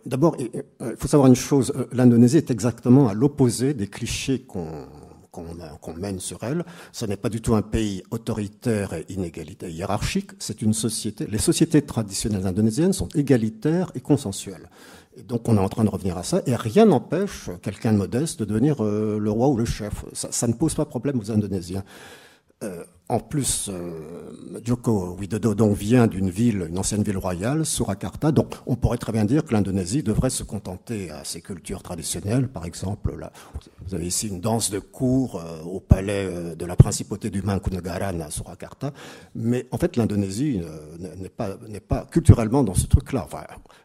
D'abord, il faut savoir une chose, l'Indonésie est exactement à l'opposé des clichés qu'on qu'on mène sur elle. Ce n'est pas du tout un pays autoritaire et inégalitaire, hiérarchique. C'est une société. Les sociétés traditionnelles indonésiennes sont égalitaires et consensuelles. Et donc on est en train de revenir à ça, et rien n'empêche quelqu'un de modeste de devenir euh, le roi ou le chef. Ça, ne pose pas problème aux Indonésiens. Euh, en plus, euh, Joko vient d'une ville, une ancienne ville royale, Surakarta. Donc, on pourrait très bien dire que l'Indonésie devrait se contenter à ses cultures traditionnelles. Par exemple, là, vous avez ici une danse de cour euh, au palais euh, de la principauté du Mangkunegaran à Surakarta. Mais en fait, l'Indonésie n'est pas, n'est pas culturellement dans ce truc-là.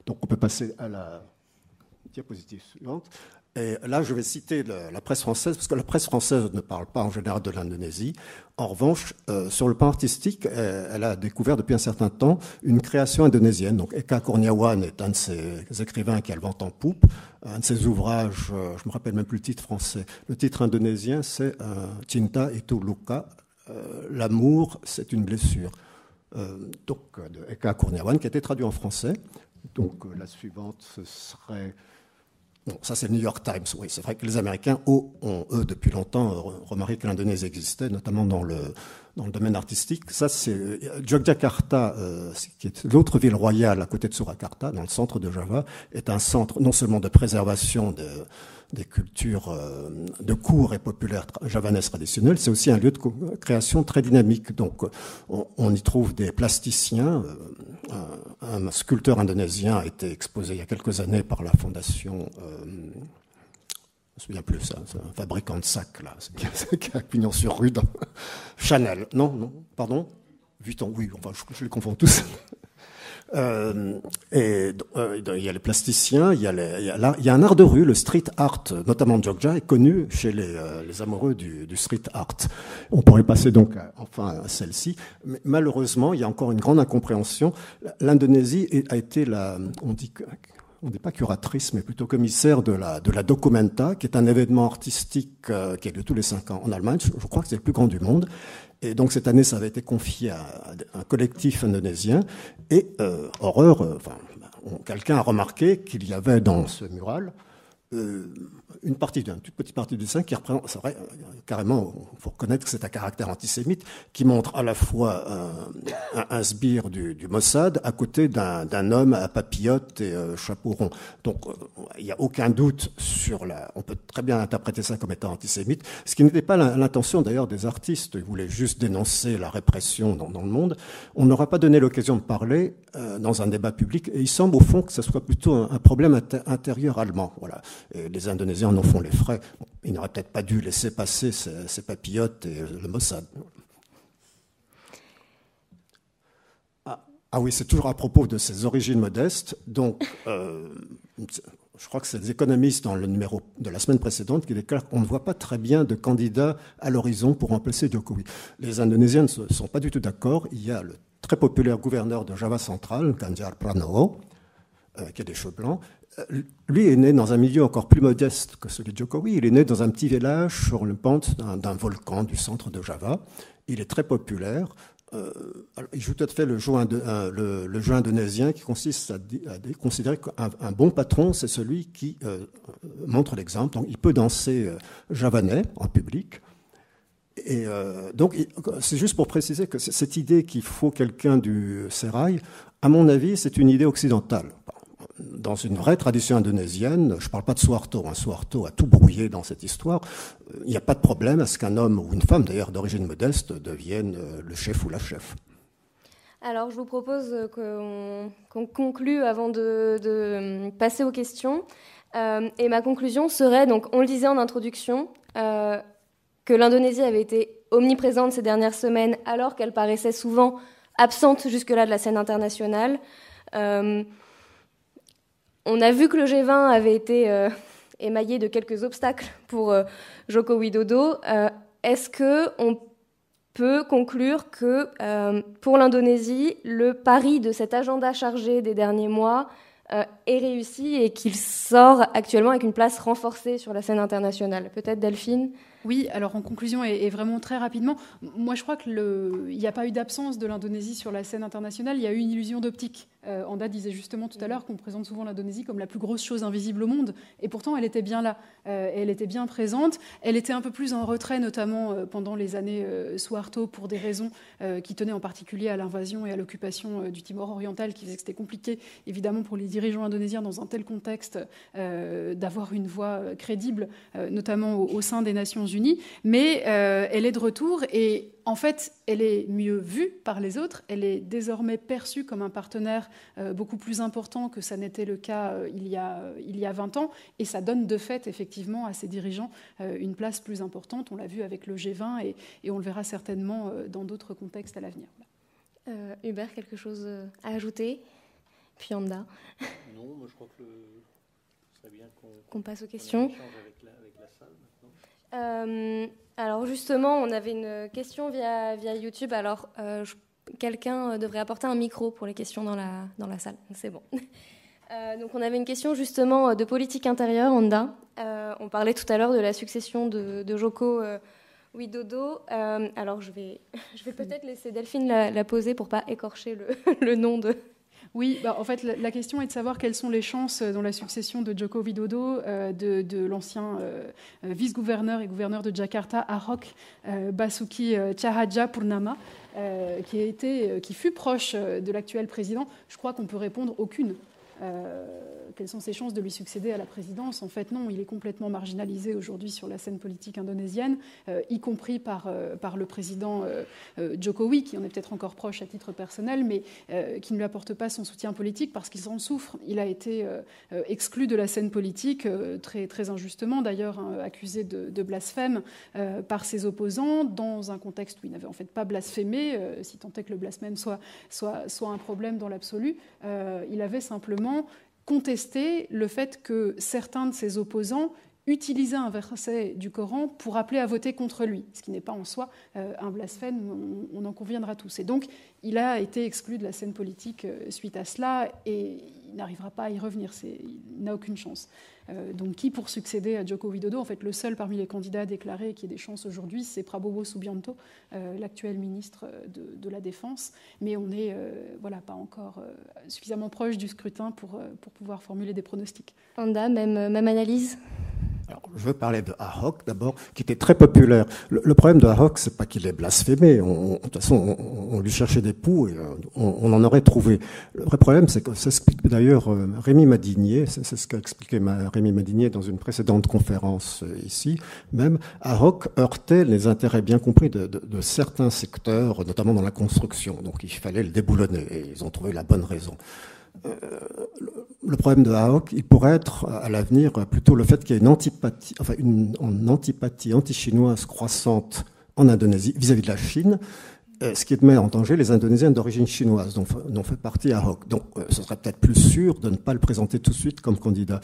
donc, on peut passer à la diapositive suivante. Et là, je vais citer la presse française, parce que la presse française ne parle pas en général de l'Indonésie. En revanche, euh, sur le plan artistique, euh, elle a découvert depuis un certain temps une création indonésienne. Donc, Eka Kurniawan est un de ces écrivains qui a le vent en poupe. Un de ses ouvrages, euh, je me rappelle même plus le titre français. Le titre indonésien, c'est Cinta itu luka. L'amour, c'est une blessure. donc, de Eka Kurniawan, qui a été traduit en français. Donc, la suivante, ce serait ça c'est le New York Times. Oui, c'est vrai que les Américains ont, eux, depuis longtemps, remarqué que l'Indonésie existait, notamment dans le, dans le domaine artistique. Ça, c'est Yogyakarta, qui est l'autre ville royale à côté de Surakarta, dans le centre de Java, est un centre non seulement de préservation de des cultures euh, de cours et populaires javanaises traditionnelles, c'est aussi un lieu de création très dynamique. Donc, on, y trouve des plasticiens. Euh, un, sculpteur indonésien a été exposé il y a quelques années par la fondation. Euh, me souviens plus, ça, c'est un fabricant de sacs, là, qui a pignon sur rue. Chanel, non, non, pardon? Vuitton, oui, enfin, je, les confonds tous. Euh, et euh, il y a les plasticiens, il y a, un art de rue, le street art, notamment Jogja, est connu chez les, euh, amoureux du, street art. On pourrait passer donc enfin à celle-ci, malheureusement, il y a encore une grande incompréhension. L'Indonésie a été la, on dit on n'est pas curatrice, mais plutôt commissaire de la, de la Documenta, qui est un événement artistique qui a lieu tous les cinq ans en Allemagne. Je crois que c'est le plus grand du monde. Et donc cette année, ça avait été confié à un collectif indonésien. Et euh, horreur, euh, enfin, quelqu'un a remarqué qu'il y avait dans ce mural euh, une partie d'une toute petite partie du sein qui représente, c'est vrai, carrément, il faut reconnaître que c'est un caractère antisémite qui montre à la fois un, un, sbire du, Mossad à côté d'un homme à papillote et euh, chapeau rond. Donc, euh, il n'y a aucun doute sur la. On peut très bien interpréter ça comme étant antisémite, ce qui n'était pas l'intention d'ailleurs des artistes. Ils voulaient juste dénoncer la répression dans, le monde. On n'aura pas donné l'occasion de parler euh, dans un débat public, et il semble au fond que ce soit plutôt un, problème intérieur allemand. Voilà. Les Indonésiens en font les frais. Il n'aurait peut-être pas dû laisser passer ces, papillotes et le Mossad. Ah, ah, oui, c'est toujours à propos de ses origines modestes. Donc, euh, je crois que c'est les économistes dans le numéro de la semaine précédente qui déclarent qu'on ne voit pas très bien de candidat à l'horizon pour remplacer Jokowi. Les Indonésiens ne sont pas du tout d'accord. Il y a le très populaire gouverneur de Java central, Ganjar Pranowo, euh, qui a des cheveux blancs, lui est né dans un milieu encore plus modeste que celui de Jokowi. Il est né dans un petit village sur le pente d'un volcan du centre de Java. Il est très populaire. Euh, il joue tout à fait le jeu, euh, indonésien qui consiste à, considérer qu'un bon patron, c'est celui qui montre l'exemple. Il peut danser javanais en public. Et donc, c'est juste pour préciser que cette idée qu'il faut quelqu'un du sérail, à mon avis, c'est une idée occidentale dans une vraie tradition indonésienne, je ne parle pas de Suharto, hein, Suharto a tout brouillé dans cette histoire, il n'y a pas de problème à ce qu'un homme ou une femme, d'ailleurs d'origine modeste, devienne euh, le chef ou la chef. Alors je vous propose qu'on conclue avant de, passer aux questions. Euh, et ma conclusion serait, donc on le disait en introduction, euh, que l'Indonésie avait été omniprésente ces dernières semaines alors qu'elle paraissait souvent absente jusque-là de la scène internationale. On a vu que le G20 avait été euh, émaillé de quelques obstacles pour euh, Joko Widodo. Euh, est-ce que on peut conclure que pour l'Indonésie, le pari de cet agenda chargé des derniers mois est réussi et qu'il sort actuellement avec une place renforcée sur la scène internationale? Peut-être Delphine? Oui, alors en conclusion et, vraiment très rapidement, moi je crois qu'il n'y a pas eu d'absence de l'Indonésie sur la scène internationale, il y a eu une illusion d'optique. Euh, Anda disait justement tout à l'heure qu'on présente souvent l'Indonésie comme la plus grosse chose invisible au monde, et pourtant elle était bien là, euh, elle était bien présente, elle était un peu plus en retrait, notamment euh, pendant les années Suharto, pour des raisons qui tenaient en particulier à l'invasion et à l'occupation du Timor oriental, qui faisait que c'était compliqué, évidemment, pour les dirigeants indonésiens dans un tel contexte d'avoir une voix crédible, notamment au, au sein des Nations Unies, mais euh, elle est de retour et en fait, elle est mieux vue par les autres, elle est désormais perçue comme un partenaire euh, beaucoup plus important que ça n'était le cas euh, il, y a, il y a 20 ans, et ça donne de fait effectivement à ses dirigeants une place plus importante. On l'a vu avec le G20 et, et on le verra certainement dans d'autres contextes à l'avenir. Hubert, quelque chose à ajouter? Puis Anda Non, moi je crois que serait bien qu'on passe aux questions. Euh, alors justement, on avait une question via, YouTube. Alors euh, quelqu'un devrait apporter un micro pour les questions dans la, dans la salle. C'est bon. Euh, donc on avait une question justement de politique intérieure, Honda. on parlait tout à l'heure de la succession de, de Joko Widodo. alors je vais, je vais peut-être laisser Delphine la, poser pour pas écorcher le, le nom de, Oui, bah, en fait, la, question est de savoir quelles sont les chances dans la succession de Joko Widodo de, de l'ancien vice-gouverneur et gouverneur de Jakarta, Ahok Basuki Tjahaja Purnama, qui, a qui fut proche de l'actuel président. Je crois qu'on peut répondre aucune. Euh, quelles sont ses chances de lui succéder à la présidence? En fait, non, il est complètement marginalisé aujourd'hui sur la scène politique indonésienne, euh, y compris par, euh, par le président Jokowi, qui en est peut-être encore proche à titre personnel, mais qui ne lui apporte pas son soutien politique parce qu'il s'en souffre. Il a été exclu de la scène politique, très, très injustement d'ailleurs, hein, accusé de, blasphème par ses opposants, dans un contexte où il n'avait en fait pas blasphémé, si tant est que le blasphème soit, soit, soit un problème dans l'absolu. il avait simplement contester le fait que certains de ses opposants utilisaient un verset du Coran pour appeler à voter contre lui, ce qui n'est pas en soi euh, un blasphème, on, en conviendra tous. Et donc, il a été exclu de la scène politique euh, suite à cela, et il n'arrivera pas à y revenir, il n'a aucune chance. Euh, donc qui pour succéder à Joko Widodo En fait, le seul parmi les candidats déclarés qui ait des chances aujourd'hui, c'est Prabowo Subianto, euh, l'actuel ministre de, la Défense. Mais on n'est euh, voilà, pas encore suffisamment proche du scrutin pour, pour pouvoir formuler des pronostics. Anda, même, même analyse? Je veux parler de Ahok d'abord, qui était très populaire. Le, problème de Ahok, c'est pas qu'il est blasphémé. de toute façon, on, lui cherchait des poux et euh, on, en aurait trouvé. Le vrai problème, c'est que ça explique d'ailleurs euh, Rémi Madinier, c'est ce qu'a expliqué Rémi Madinier dans une précédente conférence euh, ici. Même Ahok heurtait les intérêts bien compris de, certains secteurs, notamment dans la construction. Donc il fallait le déboulonner et ils ont trouvé la bonne raison. Problème de Ahok, il pourrait être à l'avenir plutôt le fait qu'il y ait une antipathie, enfin anti-chinoise croissante en Indonésie vis-à-vis de la Chine, euh, ce qui met en danger les Indonésiens d'origine chinoise, dont, dont, fait partie Ahok. Donc, euh, ce serait peut-être plus sûr de ne pas le présenter tout de suite comme candidat.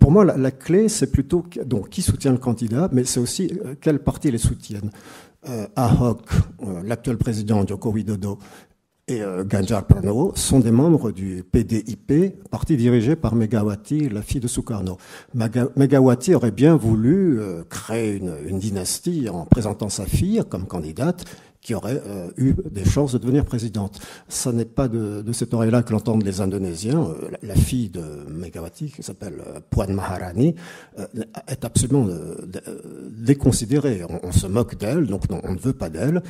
Pour moi, la, clé, c'est plutôt qui soutient le candidat, mais c'est aussi quelle partie les soutiennent. Ahok, l'actuel président Joko Widodo, et euh, Ganjar Pranowo sont des membres du PDIP, parti dirigé par Megawati, la fille de Sukarno. Megawati aurait bien voulu euh, créer une, une, dynastie en présentant sa fille comme candidate qui aurait euh, eu des chances de devenir présidente. Ce n'est pas de, de cette oreille-là que l'entendent les Indonésiens. La, fille de Megawati, qui s'appelle Puan Maharani, est absolument déconsidérée. On, on se moque d'elle, donc on ne veut pas d'elle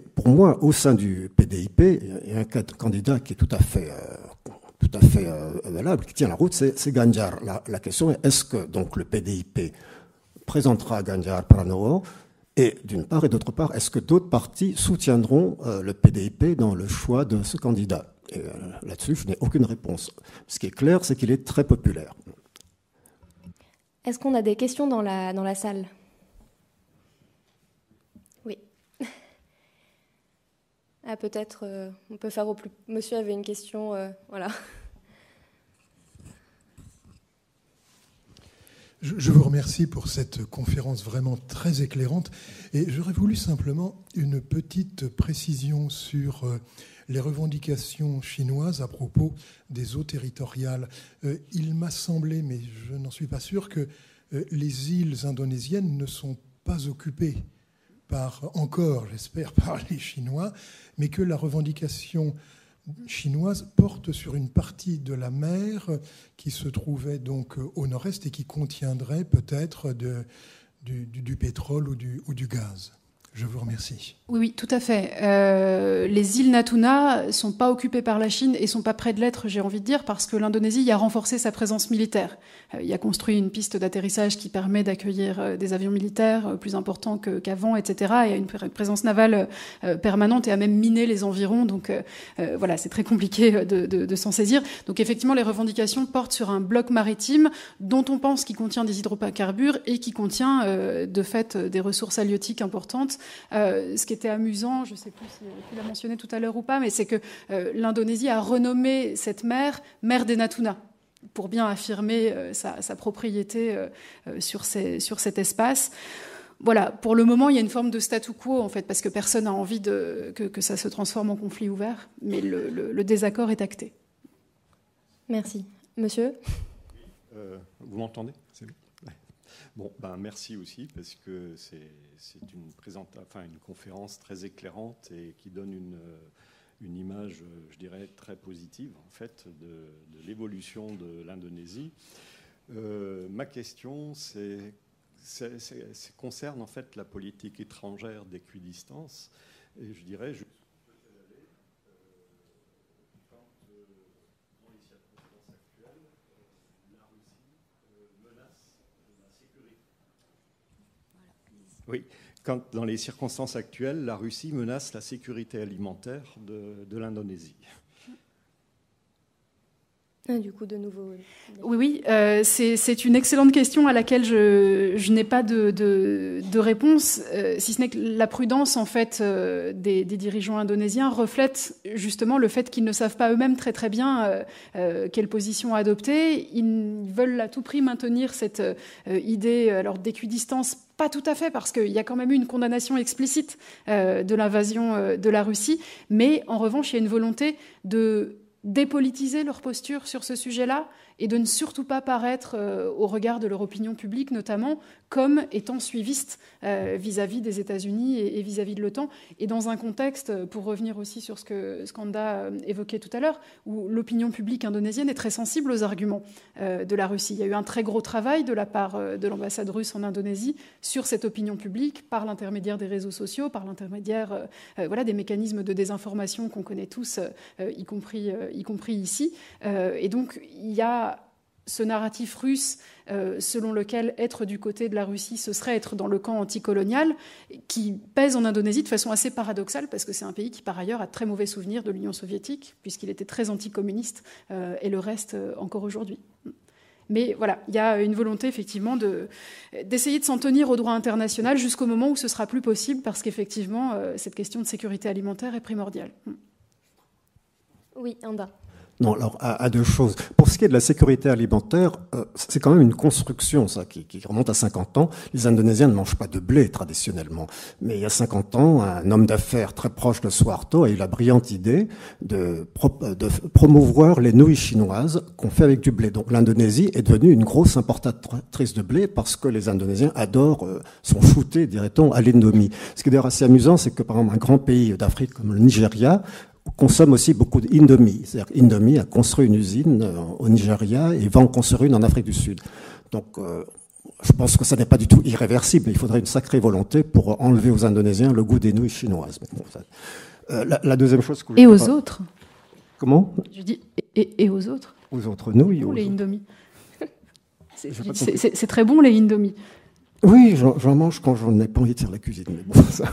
pour moi, au sein du PDIP, il y a un candidat qui est tout à fait, euh, tout à fait euh, valable, qui tient la route, c'est Ganjar. La, question est est-ce que donc le PDIP présentera Ganjar Pranowo et d'une part et d'autre part, est-ce que d'autres partis soutiendront euh, le PDIP dans le choix de ce candidat? Là-dessus, je n'ai aucune réponse. Ce qui est clair, c'est qu'il est très populaire. Est-ce qu'on a des questions dans la, dans la salle? Ah, peut-être, euh, on peut faire au plus. Monsieur avait une question, euh, voilà. Je, vous remercie pour cette conférence vraiment très éclairante. Et j'aurais voulu simplement une petite précision sur euh, les revendications chinoises à propos des eaux territoriales. il m'a semblé, mais je n'en suis pas sûr, que les îles indonésiennes ne sont pas occupées par, encore, j'espère, par les Chinois, mais que la revendication chinoise porte sur une partie de la mer qui se trouvait donc au nord-est et qui contiendrait peut-être du, pétrole ou du gaz. Je vous remercie. Oui, tout à fait. Euh, les îles Natuna sont pas occupées par la Chine et sont pas près de l'être, j'ai envie de dire, parce que l'Indonésie y a renforcé sa présence militaire. Euh, il a construit une piste d'atterrissage qui permet d'accueillir euh, des avions militaires plus importants qu'avant, etc. Et a une présence navale permanente et a même miné les environs. Donc voilà, c'est très compliqué de s'en saisir. Donc effectivement, les revendications portent sur un bloc maritime dont on pense qu'il contient des hydrocarbures et qui contient de fait des ressources halieutiques importantes euh, ce qui était amusant, je ne sais plus si tu l'as mentionné tout à l'heure ou pas, mais c'est que euh, l'Indonésie a renommé cette mer mer des Natuna pour bien affirmer euh, sa, propriété sur, sur cet espace voilà, pour le moment, il y a une forme de statu quo, en fait, parce que personne n'a envie de, que, ça se transforme en conflit ouvert, mais le, désaccord est acté. Merci. Monsieur? Vous m'entendez? Bon, ben merci aussi, parce que c'est une, enfin, une conférence très éclairante et qui donne une, une image, je dirais, très positive en fait de, l'évolution de l'Indonésie. ma question, c'est concerne en fait la politique étrangère d'équidistance. Et je dirais, Oui, quand dans les circonstances actuelles, la Russie menace la sécurité alimentaire de, l'Indonésie. Ah, du coup, de nouveau. Oui, oui, euh, c'est une excellente question à laquelle je, n'ai pas de, réponse, euh, si ce n'est que la prudence en fait euh, des, dirigeants indonésiens reflète justement le fait qu'ils ne savent pas eux-mêmes très très bien quelle position adopter. Ils veulent à tout prix maintenir cette idée alors d'équidistance pas tout à fait, parce qu'il y a quand même eu une condamnation explicite de l'invasion de la Russie, mais en revanche, il y a une volonté de dépolitiser leur posture sur ce sujet-là et de ne surtout pas paraître, euh, au regard de leur opinion publique notamment, comme étant suiviste euh, vis-à-vis des États-Unis et vis-à-vis de l'OTAN. Et dans un contexte, euh, pour revenir aussi sur ce que Skanda évoquait tout à l'heure, où l'opinion publique indonésienne est très sensible aux arguments de la Russie. Il y a eu un très gros travail de la part de l'ambassade russe en Indonésie sur cette opinion publique par l'intermédiaire des réseaux sociaux, par l'intermédiaire voilà, des mécanismes de désinformation qu'on connaît tous, y, compris, y compris ici. et donc, il y a ce narratif russe euh, selon lequel être du côté de la Russie, ce serait être dans le camp anticolonial, qui pèse en Indonésie de façon assez paradoxale, parce que c'est un pays qui, par ailleurs, a très mauvais souvenirs de l'Union soviétique, puisqu'il était très anticommuniste, euh, et le reste euh, encore aujourd'hui. Mais voilà, il y a une volonté effectivement d'essayer de, s'en tenir au droit international jusqu'au moment où ce sera plus possible, parce qu'effectivement, cette question de sécurité alimentaire est primordiale. Oui, Anda. Non, alors à, deux choses. Pour ce qui est de la sécurité alimentaire, euh, c'est quand même une construction, ça, qui, remonte à 50 ans. Les Indonésiens ne mangent pas de blé traditionnellement, mais il y a 50 ans, un homme d'affaires très proche de Suharto a eu la brillante idée de, promouvoir les nouilles chinoises qu'on fait avec du blé. Donc l'Indonésie est devenue une grosse importatrice de blé parce que les Indonésiens adorent, euh, sont shootés, dirait-on, à l'indomie. Ce qui est d'ailleurs assez amusant, c'est que par exemple un grand pays d'Afrique comme le Nigeria consomme aussi beaucoup d'Indomie. C'est-à-dire Indomie a construit une usine euh, au Nigeria et va en construire une en Afrique du Sud. Donc, euh, je pense que ça n'est pas du tout irréversible. Il faudrait une sacrée volonté pour enlever aux Indonésiens le goût des nouilles chinoises. Euh, la, deuxième chose que Et aux autres Comment? Je dis et, aux autres Aux autres nouilles Ou les Indomie C'est très bon les Indomie. Oui, j'en mange quand j'en ai pas envie de faire la cuisine. Mais bon, ça.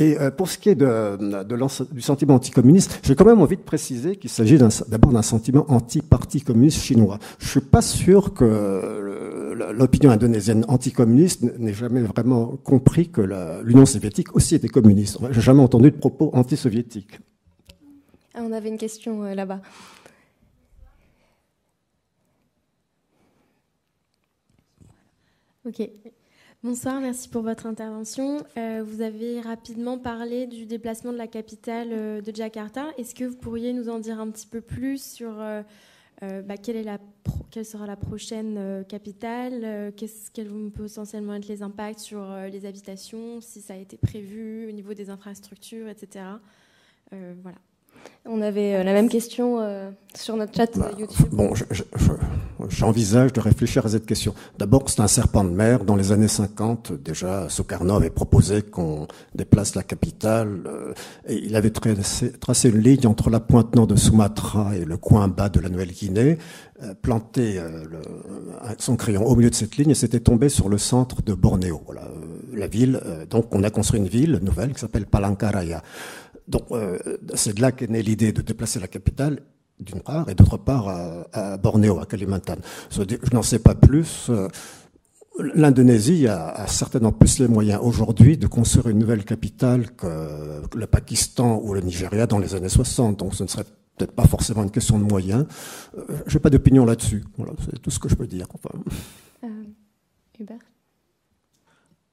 Et euh, pour ce qui est de, du sentiment anticommuniste, j'ai quand même envie de préciser qu'il s'agit d'abord d'un sentiment anti-parti communiste chinois. Je suis pas sûr que l'opinion indonésienne anticommuniste n'ait jamais vraiment compris que l'Union soviétique aussi était communiste. J'ai jamais entendu de propos anti-soviétiques. Ah, on avait une question euh, là-bas. Ok. Bonsoir, merci pour votre intervention. Euh, vous avez rapidement parlé du déplacement de la capitale euh, de Jakarta. Est-ce que vous pourriez nous en dire un petit peu plus sur euh, bah, quelle, sera la prochaine capitale Qu'est-ce quels vont potentiellement être les impacts sur les habitations, si ça a été prévu au niveau des infrastructures, etc. voilà. On avait euh, la même question euh, sur notre chat bah, YouTube. Bon, j'envisage de réfléchir à cette question. D'abord, c'est un serpent de mer. Dans les années 50, déjà, Sukarno avait proposé qu'on déplace la capitale. Euh, et il avait tracé, une ligne entre la pointe nord de Sumatra et le coin bas de la Nouvelle-Guinée, planté son crayon au milieu de cette ligne et s'était tombé sur le centre de Bornéo. Voilà, la ville. donc, on a construit une ville nouvelle qui s'appelle Palangkaraya. Donc, euh, c'est de là qu'est née l'idée de déplacer la capitale, d'une part, et d'autre part à, Bornéo, à Kalimantan. Je n'en sais pas plus. Euh, L'Indonésie a, certainement plus les moyens aujourd'hui de construire une nouvelle capitale que le Pakistan ou le Nigeria dans les années 60. Donc, ce ne serait peut-être pas forcément une question de moyens. Euh, je n'ai pas d'opinion là-dessus. Voilà, c'est tout ce que je peux dire. Hubert?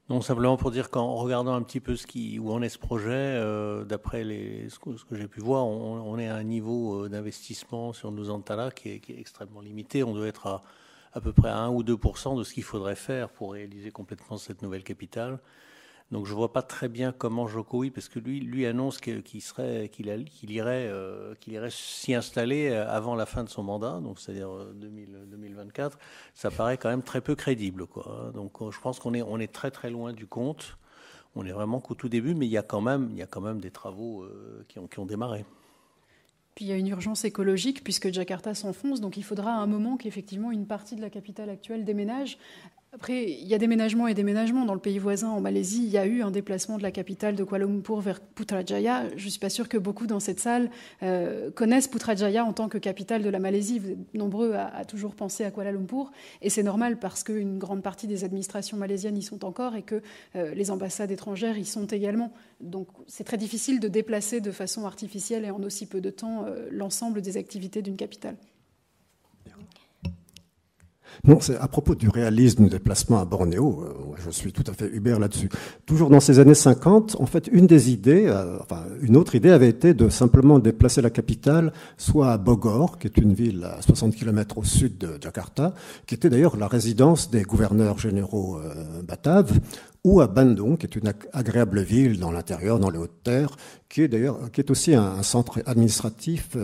Non, simplement pour dire qu'en regardant un petit peu ce qui, où en est ce projet, euh, d'après ce que, j'ai pu voir, on, est à un niveau euh, d'investissement sur Nusantala qui est, qui est extrêmement limité. On doit être à à peu près à 1 ou 2% de ce qu'il faudrait faire pour réaliser complètement cette nouvelle capitale. Donc je vois pas très bien comment Jokowi, parce que lui, lui annonce qu'il serait, qu'il irait, euh, qu'il irait s'y installer avant la fin de son mandat, donc c'est-à-dire 2024. Ça paraît quand même très peu crédible, quoi. Donc je pense qu'on est, on est très très loin du compte. On est vraiment qu'au tout début, mais il y a quand même, il y a quand même des travaux qui ont, qui ont démarré. Puis il y a une urgence écologique puisque Jakarta s'enfonce, donc il faudra à un moment qu'effectivement une partie de la capitale actuelle déménage. Après, il y a déménagement et déménagement. Dans le pays voisin, en Malaisie, il y a eu un déplacement de la capitale de Kuala Lumpur vers Putrajaya. Je ne suis pas sûre que beaucoup dans cette salle euh, connaissent Putrajaya en tant que capitale de la Malaisie. Vous êtes nombreux à, toujours penser à Kuala Lumpur. Et c'est normal parce qu'une grande partie des administrations malaisiennes y sont encore et que euh, les ambassades étrangères y sont également. Donc c'est très difficile de déplacer de façon artificielle et en aussi peu de temps euh, l'ensemble des activités d'une capitale. Non, c'est à propos du réalisme du déplacement à Bornéo. Euh, je suis tout à fait Hubert là-dessus. Toujours dans ces années 50, en fait, une des idées, euh, enfin, une autre idée avait été de simplement déplacer la capitale soit à Bogor, qui est une ville à 60 km au sud de Jakarta, qui était d'ailleurs la résidence des gouverneurs généraux euh, bataves, ou à Bandung, qui est une agréable ville dans l'intérieur, dans les hautes terres, qui est d'ailleurs, qui est aussi un, centre administratif,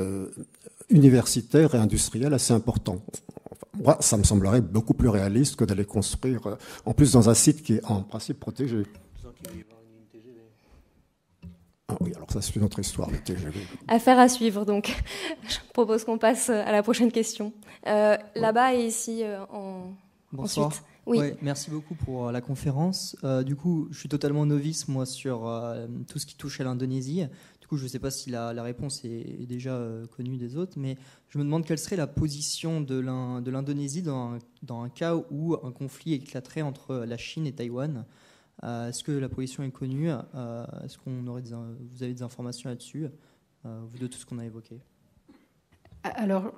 universitaire et industriel assez important moi, ça me semblerait beaucoup plus réaliste que d'aller construire, euh, en plus dans un site qui est en principe protégé. Ah oui, alors ça c'est une autre histoire, le TGV. Affaire à suivre, donc je propose qu'on passe à la prochaine question. Euh, là-bas et ici euh, en... Bonsoir. ensuite. Oui. merci beaucoup pour la conférence. du coup, je suis totalement novice, moi, sur tout ce qui touche à l'Indonésie je ne sais pas si la, réponse est, déjà euh, connue des autres, mais je me demande quelle serait la position de l'Indonésie dans, un cas où un conflit éclaterait entre la Chine et Taïwan. Euh, est-ce que la position est connue? Euh, Est-ce qu'on aurait vous avez des informations là-dessus, vous de tout ce qu'on a évoqué. Alors,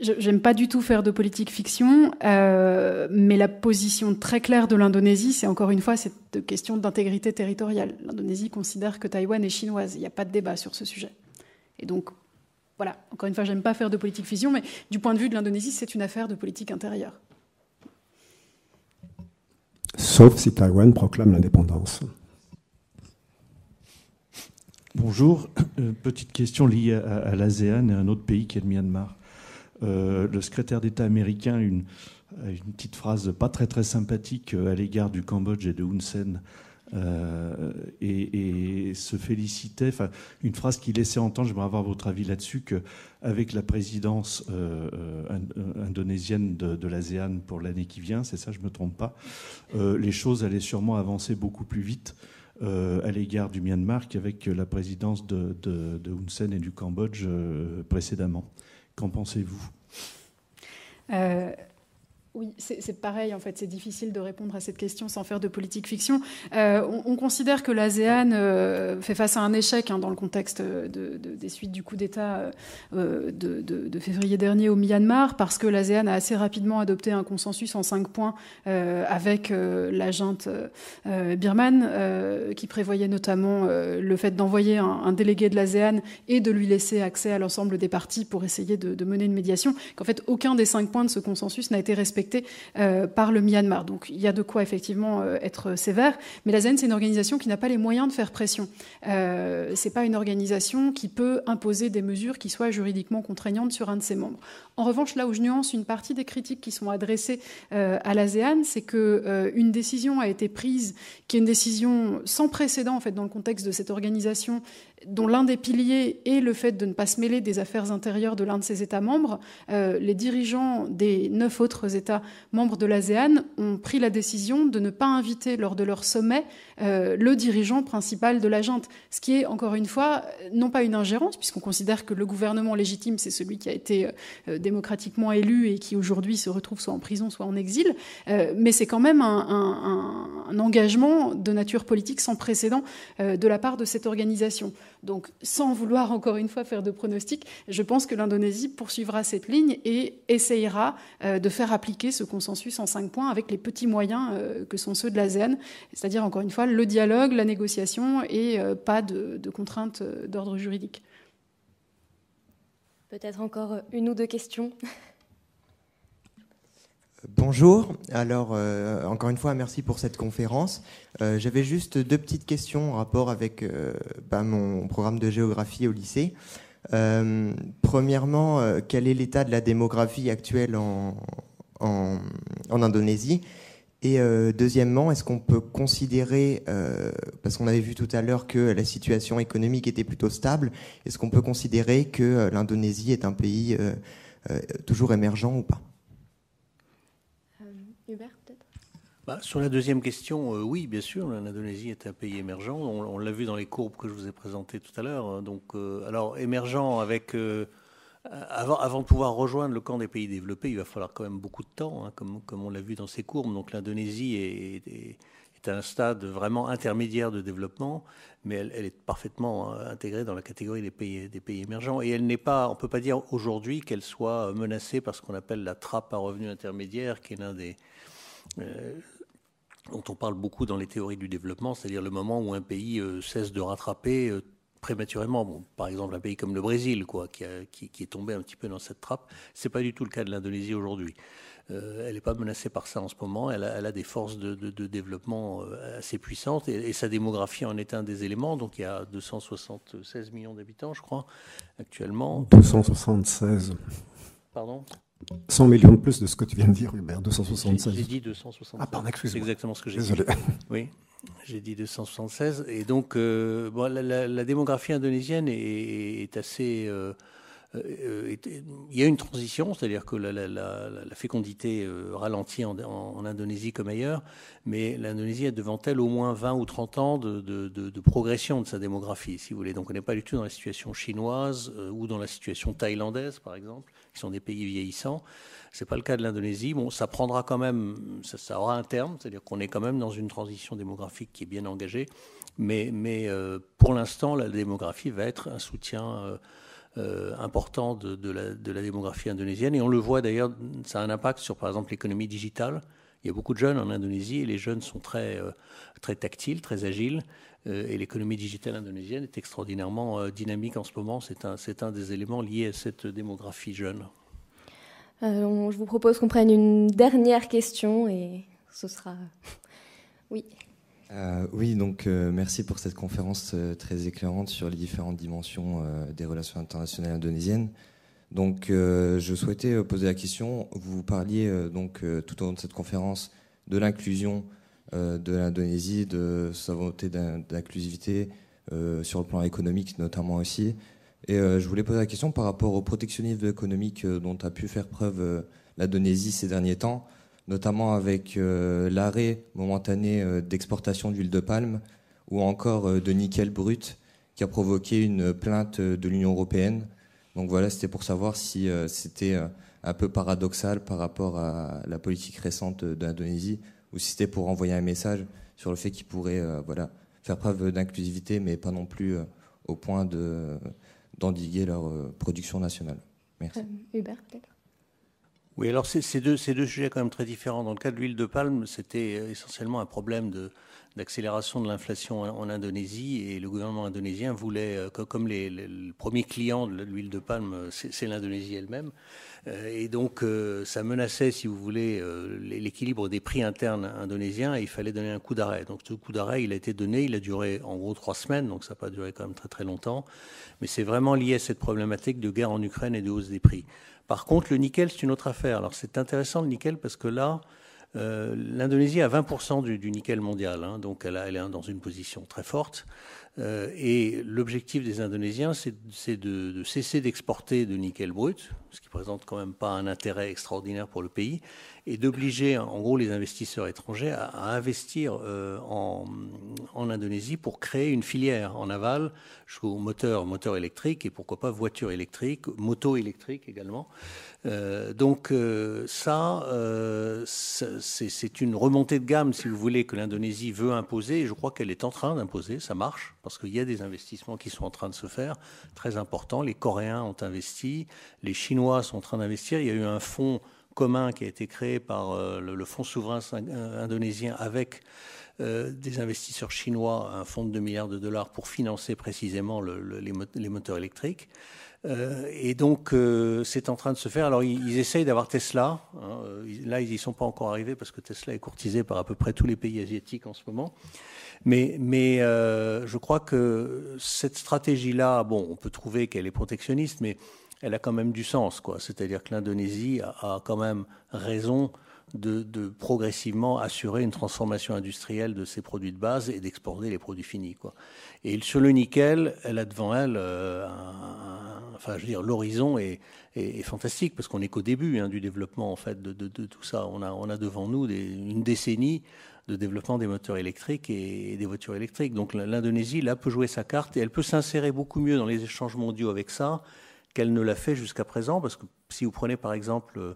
j'aime pas du tout faire de politique fiction, euh, mais la position très claire de l'Indonésie, c'est encore une fois cette question d'intégrité territoriale. L'Indonésie considère que Taïwan est chinoise. Il n'y a pas de débat sur ce sujet. Et donc, voilà, encore une fois, j'aime pas faire de politique fiction, mais du point de vue de l'Indonésie, c'est une affaire de politique intérieure. Sauf si Taïwan proclame l'indépendance. Bonjour. Euh, petite question liée à, l'ASEAN et à un autre pays qui est le Myanmar. Euh, le secrétaire d'État américain a une, une, petite phrase pas très très sympathique euh, à l'égard du Cambodge et de Hun Sen. et, se félicitait, enfin une phrase qui laissait entendre, j'aimerais avoir votre avis là-dessus, qu'avec la présidence indonésienne de, l'ASEAN pour l'année qui vient, c'est ça, je me trompe pas, les choses allaient sûrement avancer beaucoup plus vite euh, à l'égard du Myanmar qu'avec la présidence de, de, Hun Sen et du Cambodge euh, précédemment. Qu'en pensez-vous? Euh, oui, c'est pareil, en fait, c'est difficile de répondre à cette question sans faire de politique fiction. Euh, on, considère que l'ASEAN euh, fait face à un échec hein, dans le contexte de, des suites du coup d'État euh, de, février dernier au Myanmar, parce que l'ASEAN a assez rapidement adopté un consensus en cinq points avec la junte birmane, qui prévoyait notamment le fait d'envoyer un, un, délégué de l'ASEAN et de lui laisser accès à l'ensemble des partis pour essayer de, mener une médiation. Qu'en fait, aucun des cinq points de ce consensus n'a été respecté euh, par le Myanmar. Donc il y a de quoi effectivement euh, être sévère. Mais la c'est une organisation qui n'a pas les moyens de faire pression. Euh, c'est pas une organisation qui peut imposer des mesures qui soient juridiquement contraignantes sur un de ses membres. En revanche, là où je nuance une partie des critiques qui sont adressées euh, à l'ASEAN, c'est que une décision a été prise, qui est une décision sans précédent en fait dans le contexte de cette organisation dont l'un des piliers est le fait de ne pas se mêler des affaires intérieures de l'un de ses États membres, euh, les dirigeants des neuf autres États membres de l'ASEAN ont pris la décision de ne pas inviter lors de leur sommet euh, le dirigeant principal de la junte, ce qui est encore une fois non pas une ingérence, puisqu'on considère que le gouvernement légitime, c'est celui qui a été euh, démocratiquement élu et qui aujourd'hui se retrouve soit en prison, soit en exil, mais c'est quand même un, un, engagement de nature politique sans précédent de la part de cette organisation. Donc, sans vouloir encore une fois faire de pronostics, je pense que l'Indonésie poursuivra cette ligne et essayera euh, de faire appliquer ce consensus en cinq points avec les petits moyens euh, que sont ceux de l'ASEAN, c'est-à-dire encore une fois le dialogue, la négociation et euh, pas de, de contraintes d'ordre juridique. Peut-être encore une ou deux questions. bonjour. Alors, encore une fois, merci pour cette conférence. J'avais juste deux petites questions en rapport avec bah, mon programme de géographie au lycée. premièrement, quel est l'état de la démographie actuelle en, Indonésie? Et euh, deuxièmement, est-ce qu'on peut considérer, euh, parce qu'on avait vu tout à l'heure que la situation économique était plutôt stable, est-ce qu'on peut considérer que euh, l'Indonésie est un pays toujours émergent ou pas Hubert, peut-être bah, Sur la deuxième question, oui, bien sûr, l'Indonésie est un pays émergent. On, l'a vu dans les courbes que je vous ai présentées tout à l'heure. Donc, alors émergent avec euh, avant, de pouvoir rejoindre le camp des pays développés, il va falloir quand même beaucoup de temps, hein, comme, on l'a vu dans ces courbes. Donc l'Indonésie est, à un stade vraiment intermédiaire de développement, mais elle, est parfaitement euh, intégrée dans la catégorie des pays, des pays émergents. Et elle n'est pas, on ne peut pas dire aujourd'hui qu'elle soit menacée par ce qu'on appelle la trappe à revenus intermédiaires, qui est l'un des... Euh, dont on parle beaucoup dans les théories du développement, c'est-à-dire le moment où un pays cesse de rattraper prématurément. Bon, par exemple, un pays comme le Brésil, quoi, qui, qui, est tombé un petit peu dans cette trappe. C'est pas du tout le cas de l'Indonésie aujourd'hui. Euh, elle n'est pas menacée par ça en ce moment. Elle a, elle a des forces de, de, développement euh, assez puissantes et, sa démographie en est un des éléments. Donc il y a 276 millions d'habitants, je crois, actuellement. 276. Pardon? 100 millions de plus de ce que tu viens de dire, Hubert, 276. J'ai dit 276. Ah, pardon, excuse-moi. C'est exactement ce que j'ai dit. Désolé. Oui. J'ai dit 276. Et donc, euh, bon, la, démographie indonésienne est, assez. Euh, il y a une transition, c'est-à-dire que la, fécondité ralentit en, Indonésie comme ailleurs, mais l'Indonésie a devant elle au moins 20 ou 30 ans de, progression de sa démographie, si vous voulez. Donc on n'est pas du tout dans la situation chinoise ou dans la situation thaïlandaise, par exemple, qui sont des pays vieillissants. C'est pas le cas de l'Indonésie. Bon, ça prendra quand même, ça, aura un terme, c'est-à-dire qu'on est quand même dans une transition démographique qui est bien engagée. Mais, euh, pour l'instant, la démographie va être un soutien euh, euh, important de, la, démographie indonésienne. Et on le voit d'ailleurs, ça a un impact sur, par exemple, l'économie digitale. Il y a beaucoup de jeunes en Indonésie et les jeunes sont très, très tactiles, très agiles. et l'économie digitale indonésienne est extraordinairement dynamique en ce moment. C'est un, un des éléments liés à cette démographie jeune. Euh, je vous propose qu'on prenne une dernière question et ce sera. oui. Euh, oui, donc euh, merci pour cette conférence très éclairante sur les différentes dimensions des relations internationales indonésiennes. Donc, je souhaitais poser la question. Vous parliez donc tout au long de cette conférence de l'inclusion de l'Indonésie, de sa volonté d'inclusivité sur le plan économique notamment aussi. Et euh, je voulais poser la question par rapport au protectionnisme économique euh, dont a pu faire preuve euh, l'Indonésie ces derniers temps, notamment avec l'arrêt momentané d'exportation d'huile de palme ou encore de nickel brut qui a provoqué une plainte de l'Union européenne. Donc voilà, c'était pour savoir si c'était un peu paradoxal par rapport à la politique récente de l'Indonésie ou si c'était pour envoyer un message sur le fait qu'ils pourraient voilà, faire preuve d'inclusivité, mais pas non plus au point de d'endiguer leur euh, production nationale. Merci. Euh, Hubert, peut-être? Oui, alors c'est deux, sujets quand même très différents. Dans le cas de l'huile de palme, c'était euh, essentiellement un problème d'accélération de l'inflation en, Indonésie et le gouvernement indonésien voulait, comme les, les, le premier client de l'huile de palme, c'est l'Indonésie elle-même, et donc ça menaçait, si vous voulez, l'équilibre des prix internes indonésiens et il fallait donner un coup d'arrêt. Donc ce coup d'arrêt, il a été donné, il a duré en gros trois semaines, donc ça n'a pas duré quand même très très longtemps mais c'est vraiment lié à cette problématique de guerre en Ukraine et de hausse des prix. Par contre, le nickel, c'est une autre affaire. Alors c'est intéressant le nickel parce que là, euh, l'Indonésie a 20% du, nickel mondial, hein, donc elle, est dans une position très forte. Euh, et l'objectif des Indonésiens, c'est de, cesser d'exporter de nickel brut, ce qui présente quand même pas un intérêt extraordinaire pour le pays, et d'obliger en gros les investisseurs étrangers à, investir euh, en, Indonésie pour créer une filière en aval moteur, moteur électrique et pourquoi pas voiture électrique, moto électrique également. Euh, donc euh, ça, c'est une remontée de gamme, si vous voulez, que l'Indonésie veut imposer. Et je crois qu'elle est en train d'imposer. Ça marche parce qu'il y a des investissements qui sont en train de se faire, très importants. Les Coréens ont investi, les Chinois sont en train d'investir. Il y a eu un fonds commun qui a été créé par euh, le, Fonds souverain euh, indonésien avec euh, des investisseurs chinois, un fonds de 2 milliards de dollars pour financer précisément les, moteurs électriques. et donc, c'est en train de se faire. Alors, ils, essayent d'avoir Tesla. Hein, là, ils n'y sont pas encore arrivés parce que Tesla est courtisé par à peu près tous les pays asiatiques en ce moment. Mais, mais je crois que cette stratégie-là, bon, on peut trouver qu'elle est protectionniste, mais elle a quand même du sens. C'est-à-dire que l'Indonésie a, quand même raison de, progressivement assurer une transformation industrielle de ses produits de base et d'exporter les produits finis, quoi. Et sur le nickel, elle a devant elle, euh, enfin, je veux dire, l'horizon est, fantastique parce qu'on n'est qu'au début hein, du développement en fait de, tout ça. On a, on a devant nous une décennie de développement des moteurs électriques et, des voitures électriques. Donc l'Indonésie, là, peut jouer sa carte et elle peut s'insérer beaucoup mieux dans les échanges mondiaux avec ça qu'elle ne l'a fait jusqu'à présent. Parce que si vous prenez par exemple euh,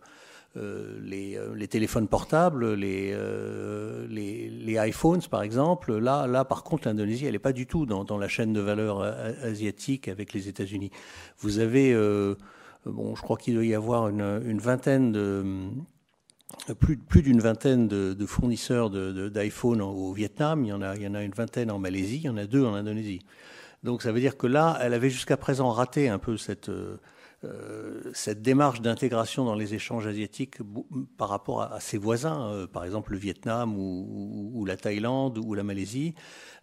euh, les, téléphones portables, euh, les, iPhones par exemple, là, là par contre l'Indonésie, elle n'est pas du tout dans, la chaîne de valeur asiatique avec les États-Unis. Vous avez, bon, je crois qu'il doit y avoir une, vingtaine de plus, d'une vingtaine de, fournisseurs d'iPhone au Vietnam, il y, en a, il y en a une vingtaine en Malaisie, il y en a deux en Indonésie. Donc ça veut dire que là, elle avait jusqu'à présent raté un peu cette, euh, euh, cette démarche d'intégration dans les échanges asiatiques par rapport à, ses voisins, euh, par exemple le Vietnam ou, la Thaïlande ou la Malaisie.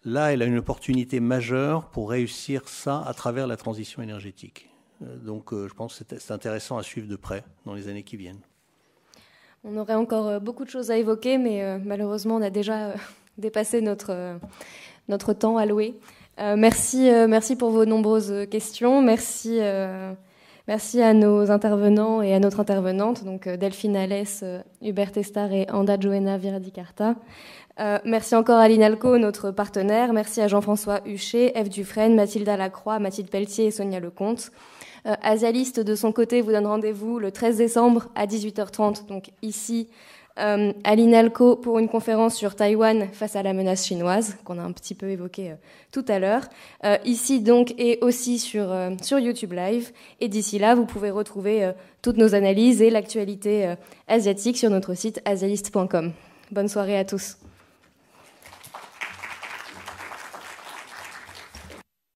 Là, elle a une opportunité majeure pour réussir ça à travers la transition énergétique. donc je pense que c'est intéressant à suivre de près dans les années qui viennent. On aurait encore beaucoup de choses à évoquer, mais malheureusement, on a déjà dépassé notre, notre temps alloué. Euh, merci, euh, merci pour vos nombreuses questions. Merci, euh, merci à nos intervenants et à notre intervenante, donc Delphine Alès, Hubert Estar et Anda Joena Viradicarta. merci encore à l'INALCO, notre partenaire. Merci à Jean-François Huchet, Eve Dufresne, Mathilda Lacroix, Mathilde Pelletier et Sonia Lecomte. Asialiste, de son côté, vous donne rendez-vous le 13 décembre à 18h30, donc ici euh, à l'INALCO pour une conférence sur Taïwan face à la menace chinoise, qu'on a un petit peu évoqué euh, tout à l'heure. Euh, ici donc et aussi sur, sur YouTube Live. Et d'ici là, vous pouvez retrouver toutes nos analyses et l'actualité asiatique sur notre site asialiste.com. Bonne soirée à tous.